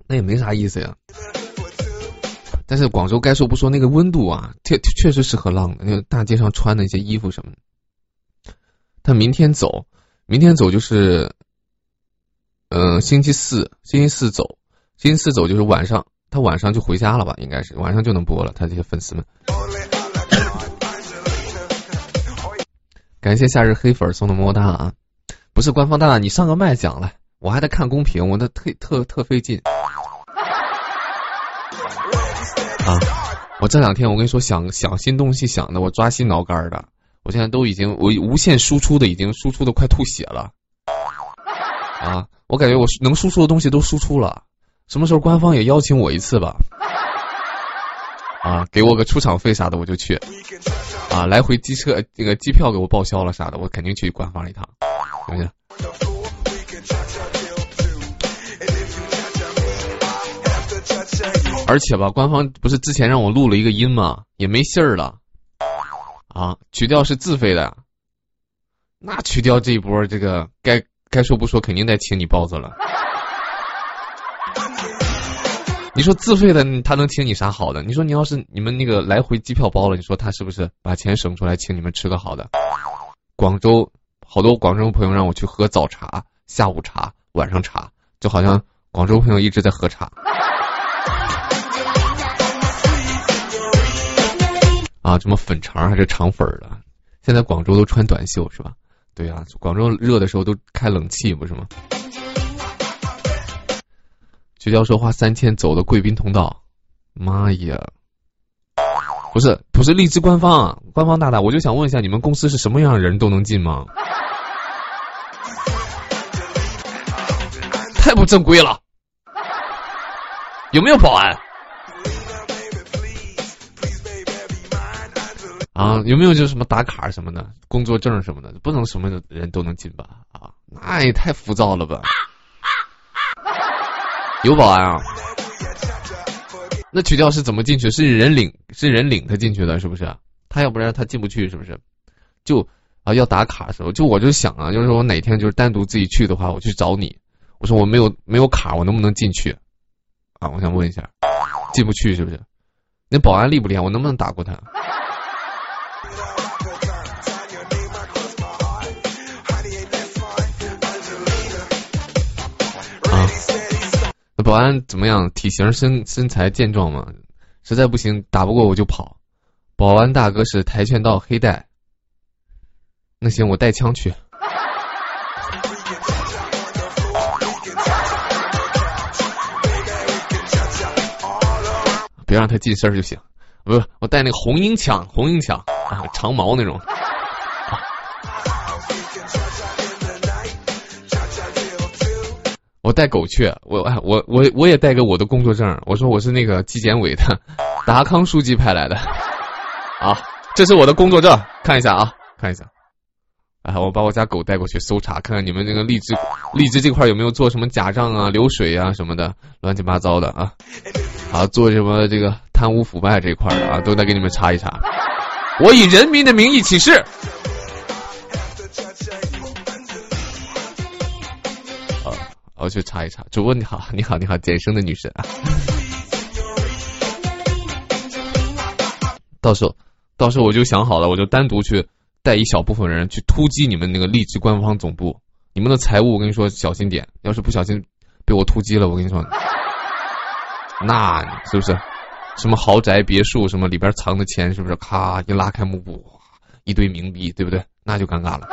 那也没啥意思呀。但是广州该说不说，那个温度啊，确确实适合浪的。那个大街上穿的一些衣服什么的。他明天走，明天走就是，嗯，星期四，星期四走，星期四走就是晚上，他晚上就回家了吧？应该是晚上就能播了。他这些粉丝们。感谢夏日黑粉送的么么哒啊！不是官方大大，你上个麦讲来，我还得看公屏，我那特特特费劲啊！我这两天我跟你说想想新东西想的我抓心挠肝的，我现在都已经我无限输出的已经输出的快吐血了啊！我感觉我能输出的东西都输出了，什么时候官方也邀请我一次吧？啊，给我个出场费啥的我就去。啊，来回机车这个机票给我报销了啥的，我肯定去官方一趟，行不行？而且吧，官方不是之前让我录了一个音吗？也没信儿了。啊，曲调是自费的，那曲调这一波这个该该说不说，肯定得请你包子了。你说自费的他能请你啥好的？你说你要是你们那个来回机票包了，你说他是不是把钱省出来请你们吃个好的？广州好多广州朋友让我去喝早茶、下午茶、晚上茶，就好像广州朋友一直在喝茶。啊，什么粉肠还是肠粉的？现在广州都穿短袖是吧？对啊，广州热的时候都开冷气不是吗？学校说花三千走的贵宾通道，妈呀！不是不是荔枝官方啊，官方大大，我就想问一下，你们公司是什么样的人都能进吗？太不正规了！有没有保安？啊，有没有就是什么打卡什么的，工作证什么的，不能什么人都能进吧？啊，那也太浮躁了吧？有保安啊？那曲调是怎么进去？是人领是人领他进去的，是不是？他要不然他进不去，是不是？就啊要打卡的时候，就我就想啊，就是我哪天就是单独自己去的话，我去找你，我说我没有没有卡，我能不能进去？啊，我想问一下，进不去是不是？那保安厉不厉害？我能不能打过他？那保安怎么样？体型身身材健壮吗？实在不行打不过我就跑。保安大哥是跆拳道黑带。那行，我带枪去。别让他近身就行。不是，我带那个红缨枪，红缨枪啊，长矛那种。我带狗去，我我我我也带个我的工作证，我说我是那个纪检委的，达康书记派来的。啊，这是我的工作证，看一下啊，看一下。哎，我把我家狗带过去搜查，看看你们这个荔枝荔枝这块有没有做什么假账啊、流水啊什么的，乱七八糟的啊。啊，做什么这个贪污腐败这块的啊，都得给你们查一查。我以人民的名义起誓。我去查一查。主播你好，你好，你好，简生的女神啊。到时候，到时候我就想好了，我就单独去带一小部分人去突击你们那个荔枝官方总部。你们的财务，我跟你说小心点，要是不小心被我突击了，我跟你说。那是不是什么豪宅别墅什么里边藏的钱是不是咔一拉开幕布一堆冥币对不对？那就尴尬了。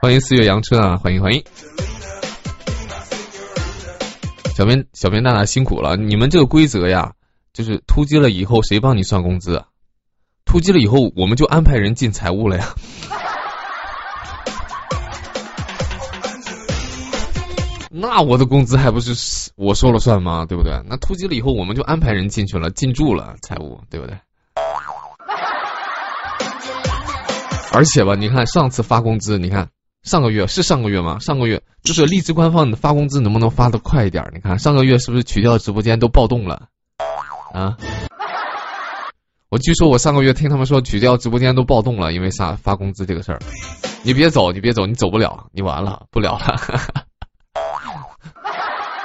欢迎四月阳春啊，欢迎欢迎。小编小编大大辛苦了，你们这个规则呀，就是突击了以后谁帮你算工资？突击了以后我们就安排人进财务了呀。那我的工资还不是我说了算吗？对不对？那突击了以后，我们就安排人进去了，进驻了财务，对不对？而且吧，你看上次发工资，你看上个月是上个月吗？上个月就是荔枝官方的发工资能不能发的快一点？你看上个月是不是曲调直播间都暴动了啊？我据说我上个月听他们说曲调直播间都暴动了，因为啥发工资这个事儿。你别走，你别走，你走不了，你完了，不聊了。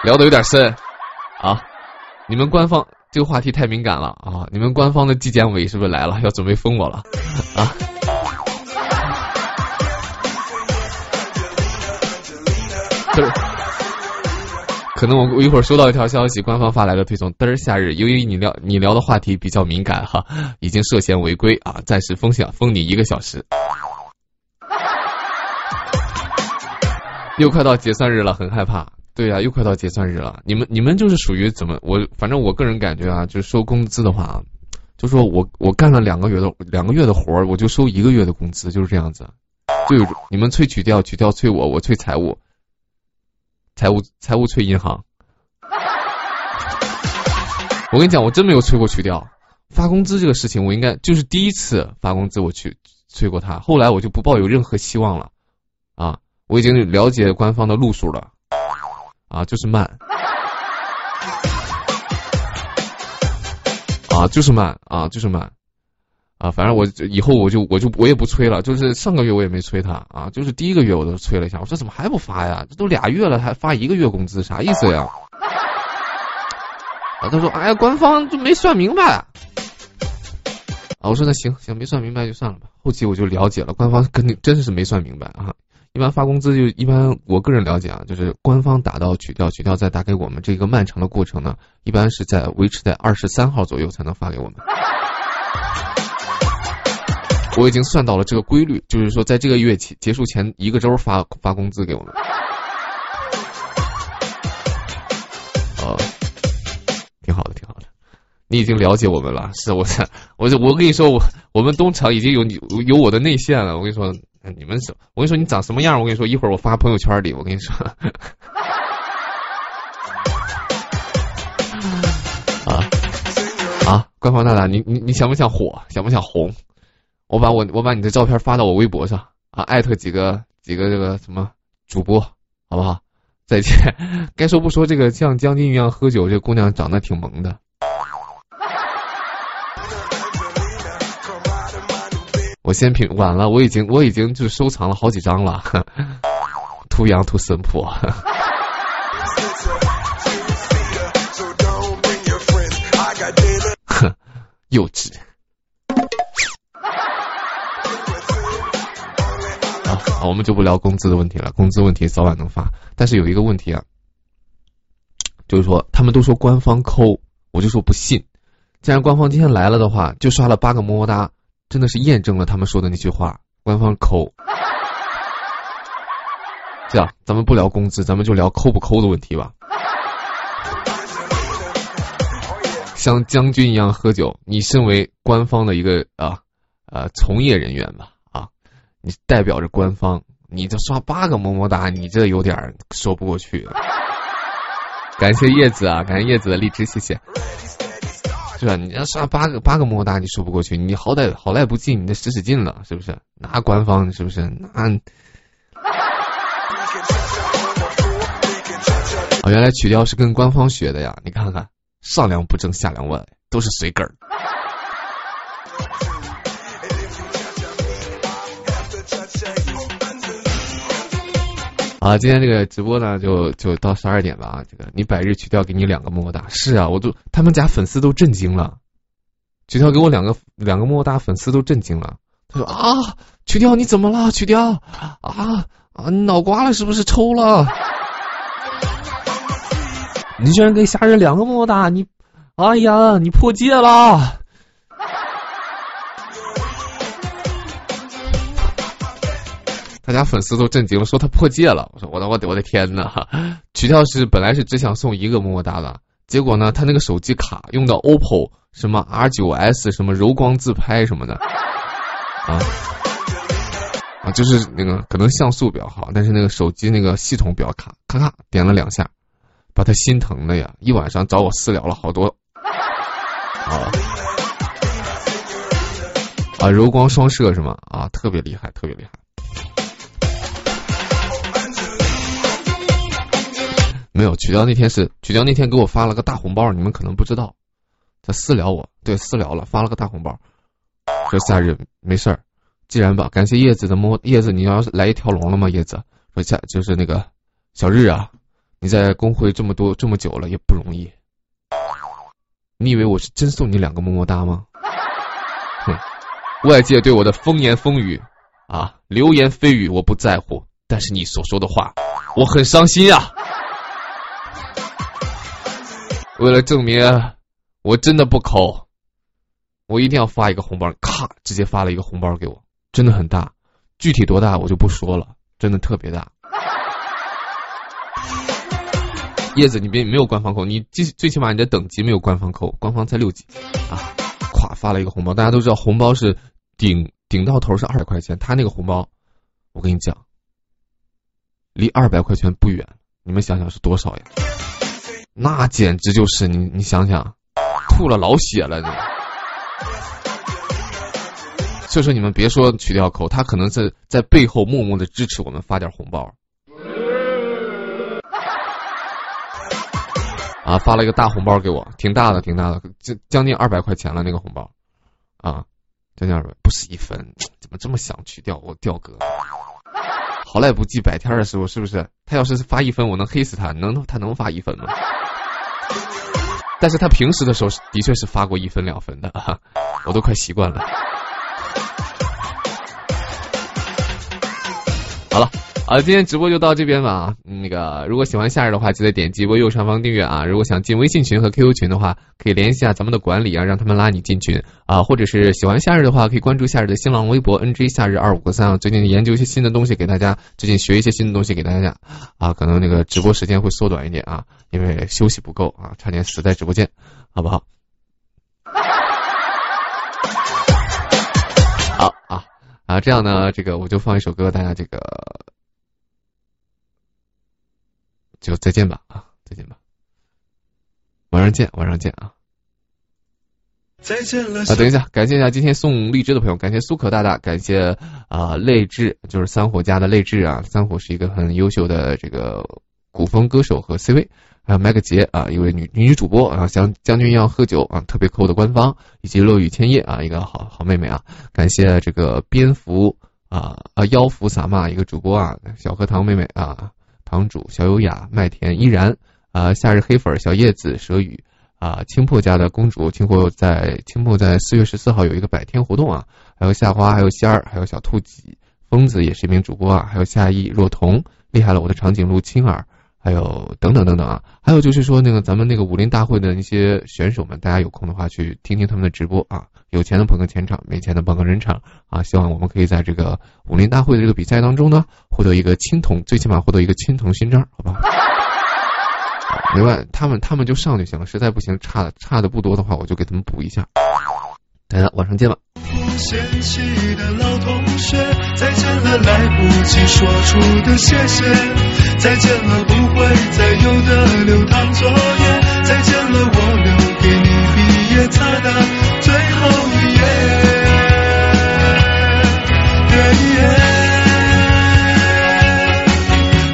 聊的有点深，啊，你们官方这个话题太敏感了啊！你们官方的纪检委是不是来了？要准备封我了啊？是，可能我我一会儿收到一条消息，官方发来的推送，嘚儿夏日，由于你聊你聊的话题比较敏感哈，已经涉嫌违规啊，暂时封下封你一个小时。又快到结算日了，很害怕。对呀，又快到结算日了。你们你们就是属于怎么？我反正我个人感觉啊，就是收工资的话，就说我我干了两个月的两个月的活儿，我就收一个月的工资，就是这样子。就有你们催取调，取调催我，我催财务，财务财务催银行。我跟你讲，我真没有催过曲调。发工资这个事情，我应该就是第一次发工资，我去催过他。后来我就不抱有任何希望了。啊，我已经了解官方的路数了。啊，就是慢，啊，就是慢，啊，就是慢，啊，反正我以后我就我就我也不催了，就是上个月我也没催他，啊，就是第一个月我都催了一下，我说怎么还不发呀？这都俩月了，还发一个月工资，啥意思呀？啊，他说，哎呀，官方就没算明白。啊，我说那行行，没算明白就算了吧。后期我就了解了，官方肯定真的是没算明白啊。一般发工资就一般，我个人了解啊，就是官方打到曲调，曲调再打给我们，这个漫长的过程呢，一般是在维持在二十三号左右才能发给我们。我已经算到了这个规律，就是说在这个月结结束前一个周发发工资给我们。哦，挺好的，挺好的，你已经了解我们了，是我，我我跟你说，我我们东厂已经有你有我的内线了，我跟你说。你们是，我跟你说，你长什么样？我跟你说，一会儿我发朋友圈里。我跟你说，啊 啊！官方大大，你你你想不想火？想不想红？我把我我把你的照片发到我微博上啊，艾特几个几个这个什么主播，好不好？再见。该说不说，这个像将军一样喝酒，这姑娘长得挺萌的。我先品晚了，我已经我已经就收藏了好几张了。图羊图神婆，幼稚。我们就不聊工资的问题了，工资问题早晚能发。但是有一个问题啊，就是说他们都说官方抠，我就说不信。既然官方今天来了的话，就刷了八个么么哒。真的是验证了他们说的那句话，官方抠。这样，咱们不聊工资，咱们就聊抠不抠的问题吧。像将军一样喝酒，你身为官方的一个啊呃从业人员吧，你代表着官方，你这刷八个么么哒，你这有点说不过去。感谢叶子啊，感谢叶子的荔枝，谢谢。是吧？你要刷八个八个么么哒，你说不过去。你好歹好赖不进，你得使使劲了，是不是？那官方是不是？那啊，原来曲调是跟官方学的呀！你看看，上梁不正下梁歪，都是随根儿。啊，今天这个直播呢，就就到十二点了啊。这个你百日曲调给你两个么么哒，是啊，我都他们家粉丝都震惊了。曲调给我两个两个么么哒，粉丝都震惊了。他说啊，曲调你怎么了？曲调啊啊，你脑瓜了是不是抽了？你居然给夏日两个么么哒，你哎呀，你破戒了！大家粉丝都震惊了，说他破戒了。我说我的我的我的天呐！曲调是本来是只想送一个么么哒的，结果呢，他那个手机卡用的 OPPO 什么 R9S 什么柔光自拍什么的，啊啊，就是那个可能像素比较好，但是那个手机那个系统比较卡，咔咔点了两下，把他心疼的呀，一晚上找我私聊了好多。啊啊，柔光双摄是吗？啊，特别厉害，特别厉害。没有曲调那天是曲调那天给我发了个大红包，你们可能不知道，他私聊我，对私聊了，发了个大红包，说夏日没事儿，既然吧，感谢叶子的摸叶子，你要是来一条龙了吗？叶子说夏就是那个小日啊，你在工会这么多这么久了也不容易，你以为我是真送你两个么么哒吗？哼，外界对我的风言风语啊流言蜚语我不在乎，但是你所说的话我很伤心啊。为了证明我真的不抠，我一定要发一个红包，咔，直接发了一个红包给我，真的很大，具体多大我就不说了，真的特别大。叶子，你别没有官方扣，你最最起码你的等级没有官方扣，官方才六级啊，咵发了一个红包，大家都知道红包是顶顶到头是二百块钱，他那个红包，我跟你讲，离二百块钱不远，你们想想是多少呀？那简直就是你，你想想，吐了老血了你。所以说你们别说取掉口，他可能是在背后默默的支持我们发点红包。啊，发了一个大红包给我，挺大的，挺大的，将将近二百块钱了那个红包。啊，将近二百，不是一分，怎么这么想去掉我掉哥？好赖不济百天的时候，是不是？他要是发一分，我能黑死他，能他能发一分吗？但是他平时的时候的确是发过一分两分的，我都快习惯了。好了。好，今天直播就到这边吧。那个，如果喜欢夏日的话，记得点击播右上方订阅啊。如果想进微信群和 QQ 群的话，可以联系一下咱们的管理啊，让他们拉你进群啊。或者是喜欢夏日的话，可以关注夏日的新浪微博 NG 夏日二五三啊。最近研究一些新的东西给大家，最近学一些新的东西给大家啊。可能那个直播时间会缩短一点啊，因为休息不够啊，差点死在直播间，好不好？好啊啊，这样呢，这个我就放一首歌，大家这个。就再见吧啊，再见吧，晚上见，晚上见啊。再见了，啊，等一下，感谢一下今天送荔枝的朋友，感谢苏可大大，感谢啊泪痣，就是三火家的泪痣啊，三火是一个很优秀的这个古风歌手和 CV，还有麦克杰啊，一位女女主播啊，将将军要喝酒啊，特别扣的官方，以及落雨千叶啊，一个好好妹妹啊，感谢这个蝙蝠啊啊妖符撒骂一个主播啊，小荷塘妹妹啊，堂主小优雅麦田依然啊，夏日黑粉小叶子蛇雨。啊，青破家的公主，青破在青破在四月十四号有一个百天活动啊，还有夏花，还有仙儿，还有小兔几，疯子也是一名主播啊，还有夏意若彤，厉害了，我的长颈鹿青儿，还有等等等等啊，还有就是说那个咱们那个武林大会的那些选手们，大家有空的话去听听他们的直播啊，有钱的捧个钱场，没钱的捧个人场啊，希望我们可以在这个武林大会的这个比赛当中呢，获得一个青铜，最起码获得一个青铜勋章，好吧？另外，他们他们就上就行了，实在不行，差的差的不多的话，我就给他们补一下。大家晚上见吧。再见了来不及说出的谢谢，再见了不会再有的流淌作业，再见了我留给你毕业册的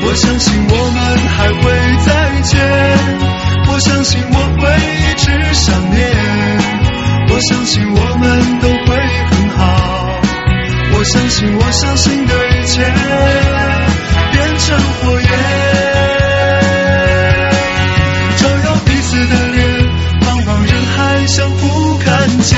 我相信我们还会再见，我相信我会一直想念，我相信我们都会很好，我相信我相信的一切变成火焰，照耀彼此的脸，茫茫人海相互看见。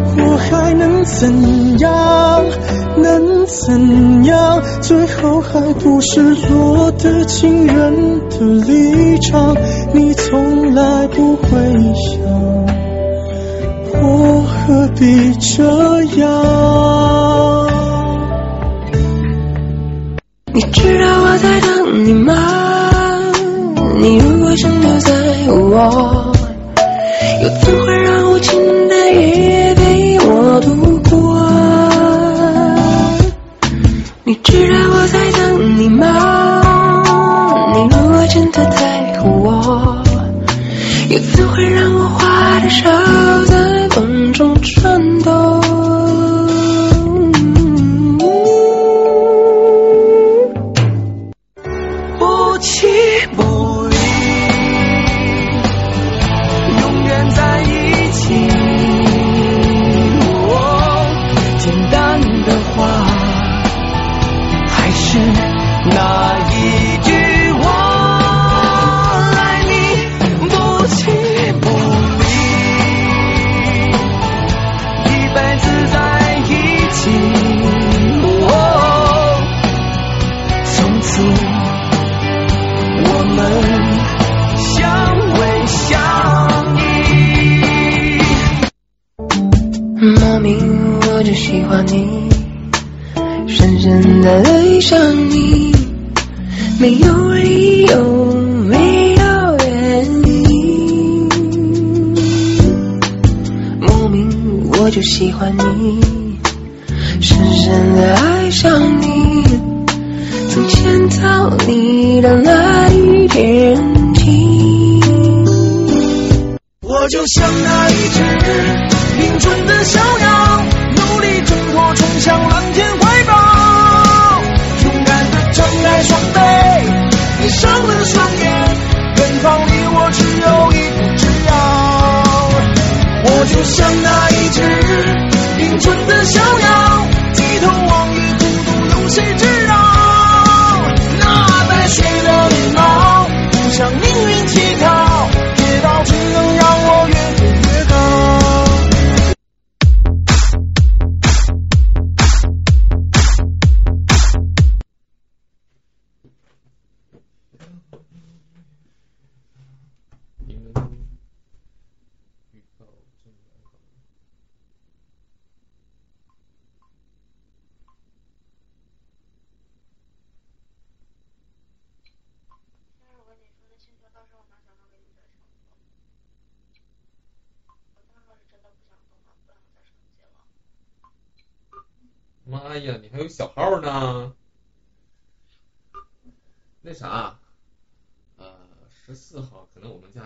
我还能怎样？能怎样？最后还不是落得情人的立场，你从来不会想。我何必这样？你知道我在等你吗？你如果真的在乎我，又怎会让无情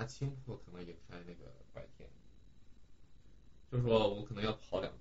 青浦可能也开那个白天，就是说我可能要跑两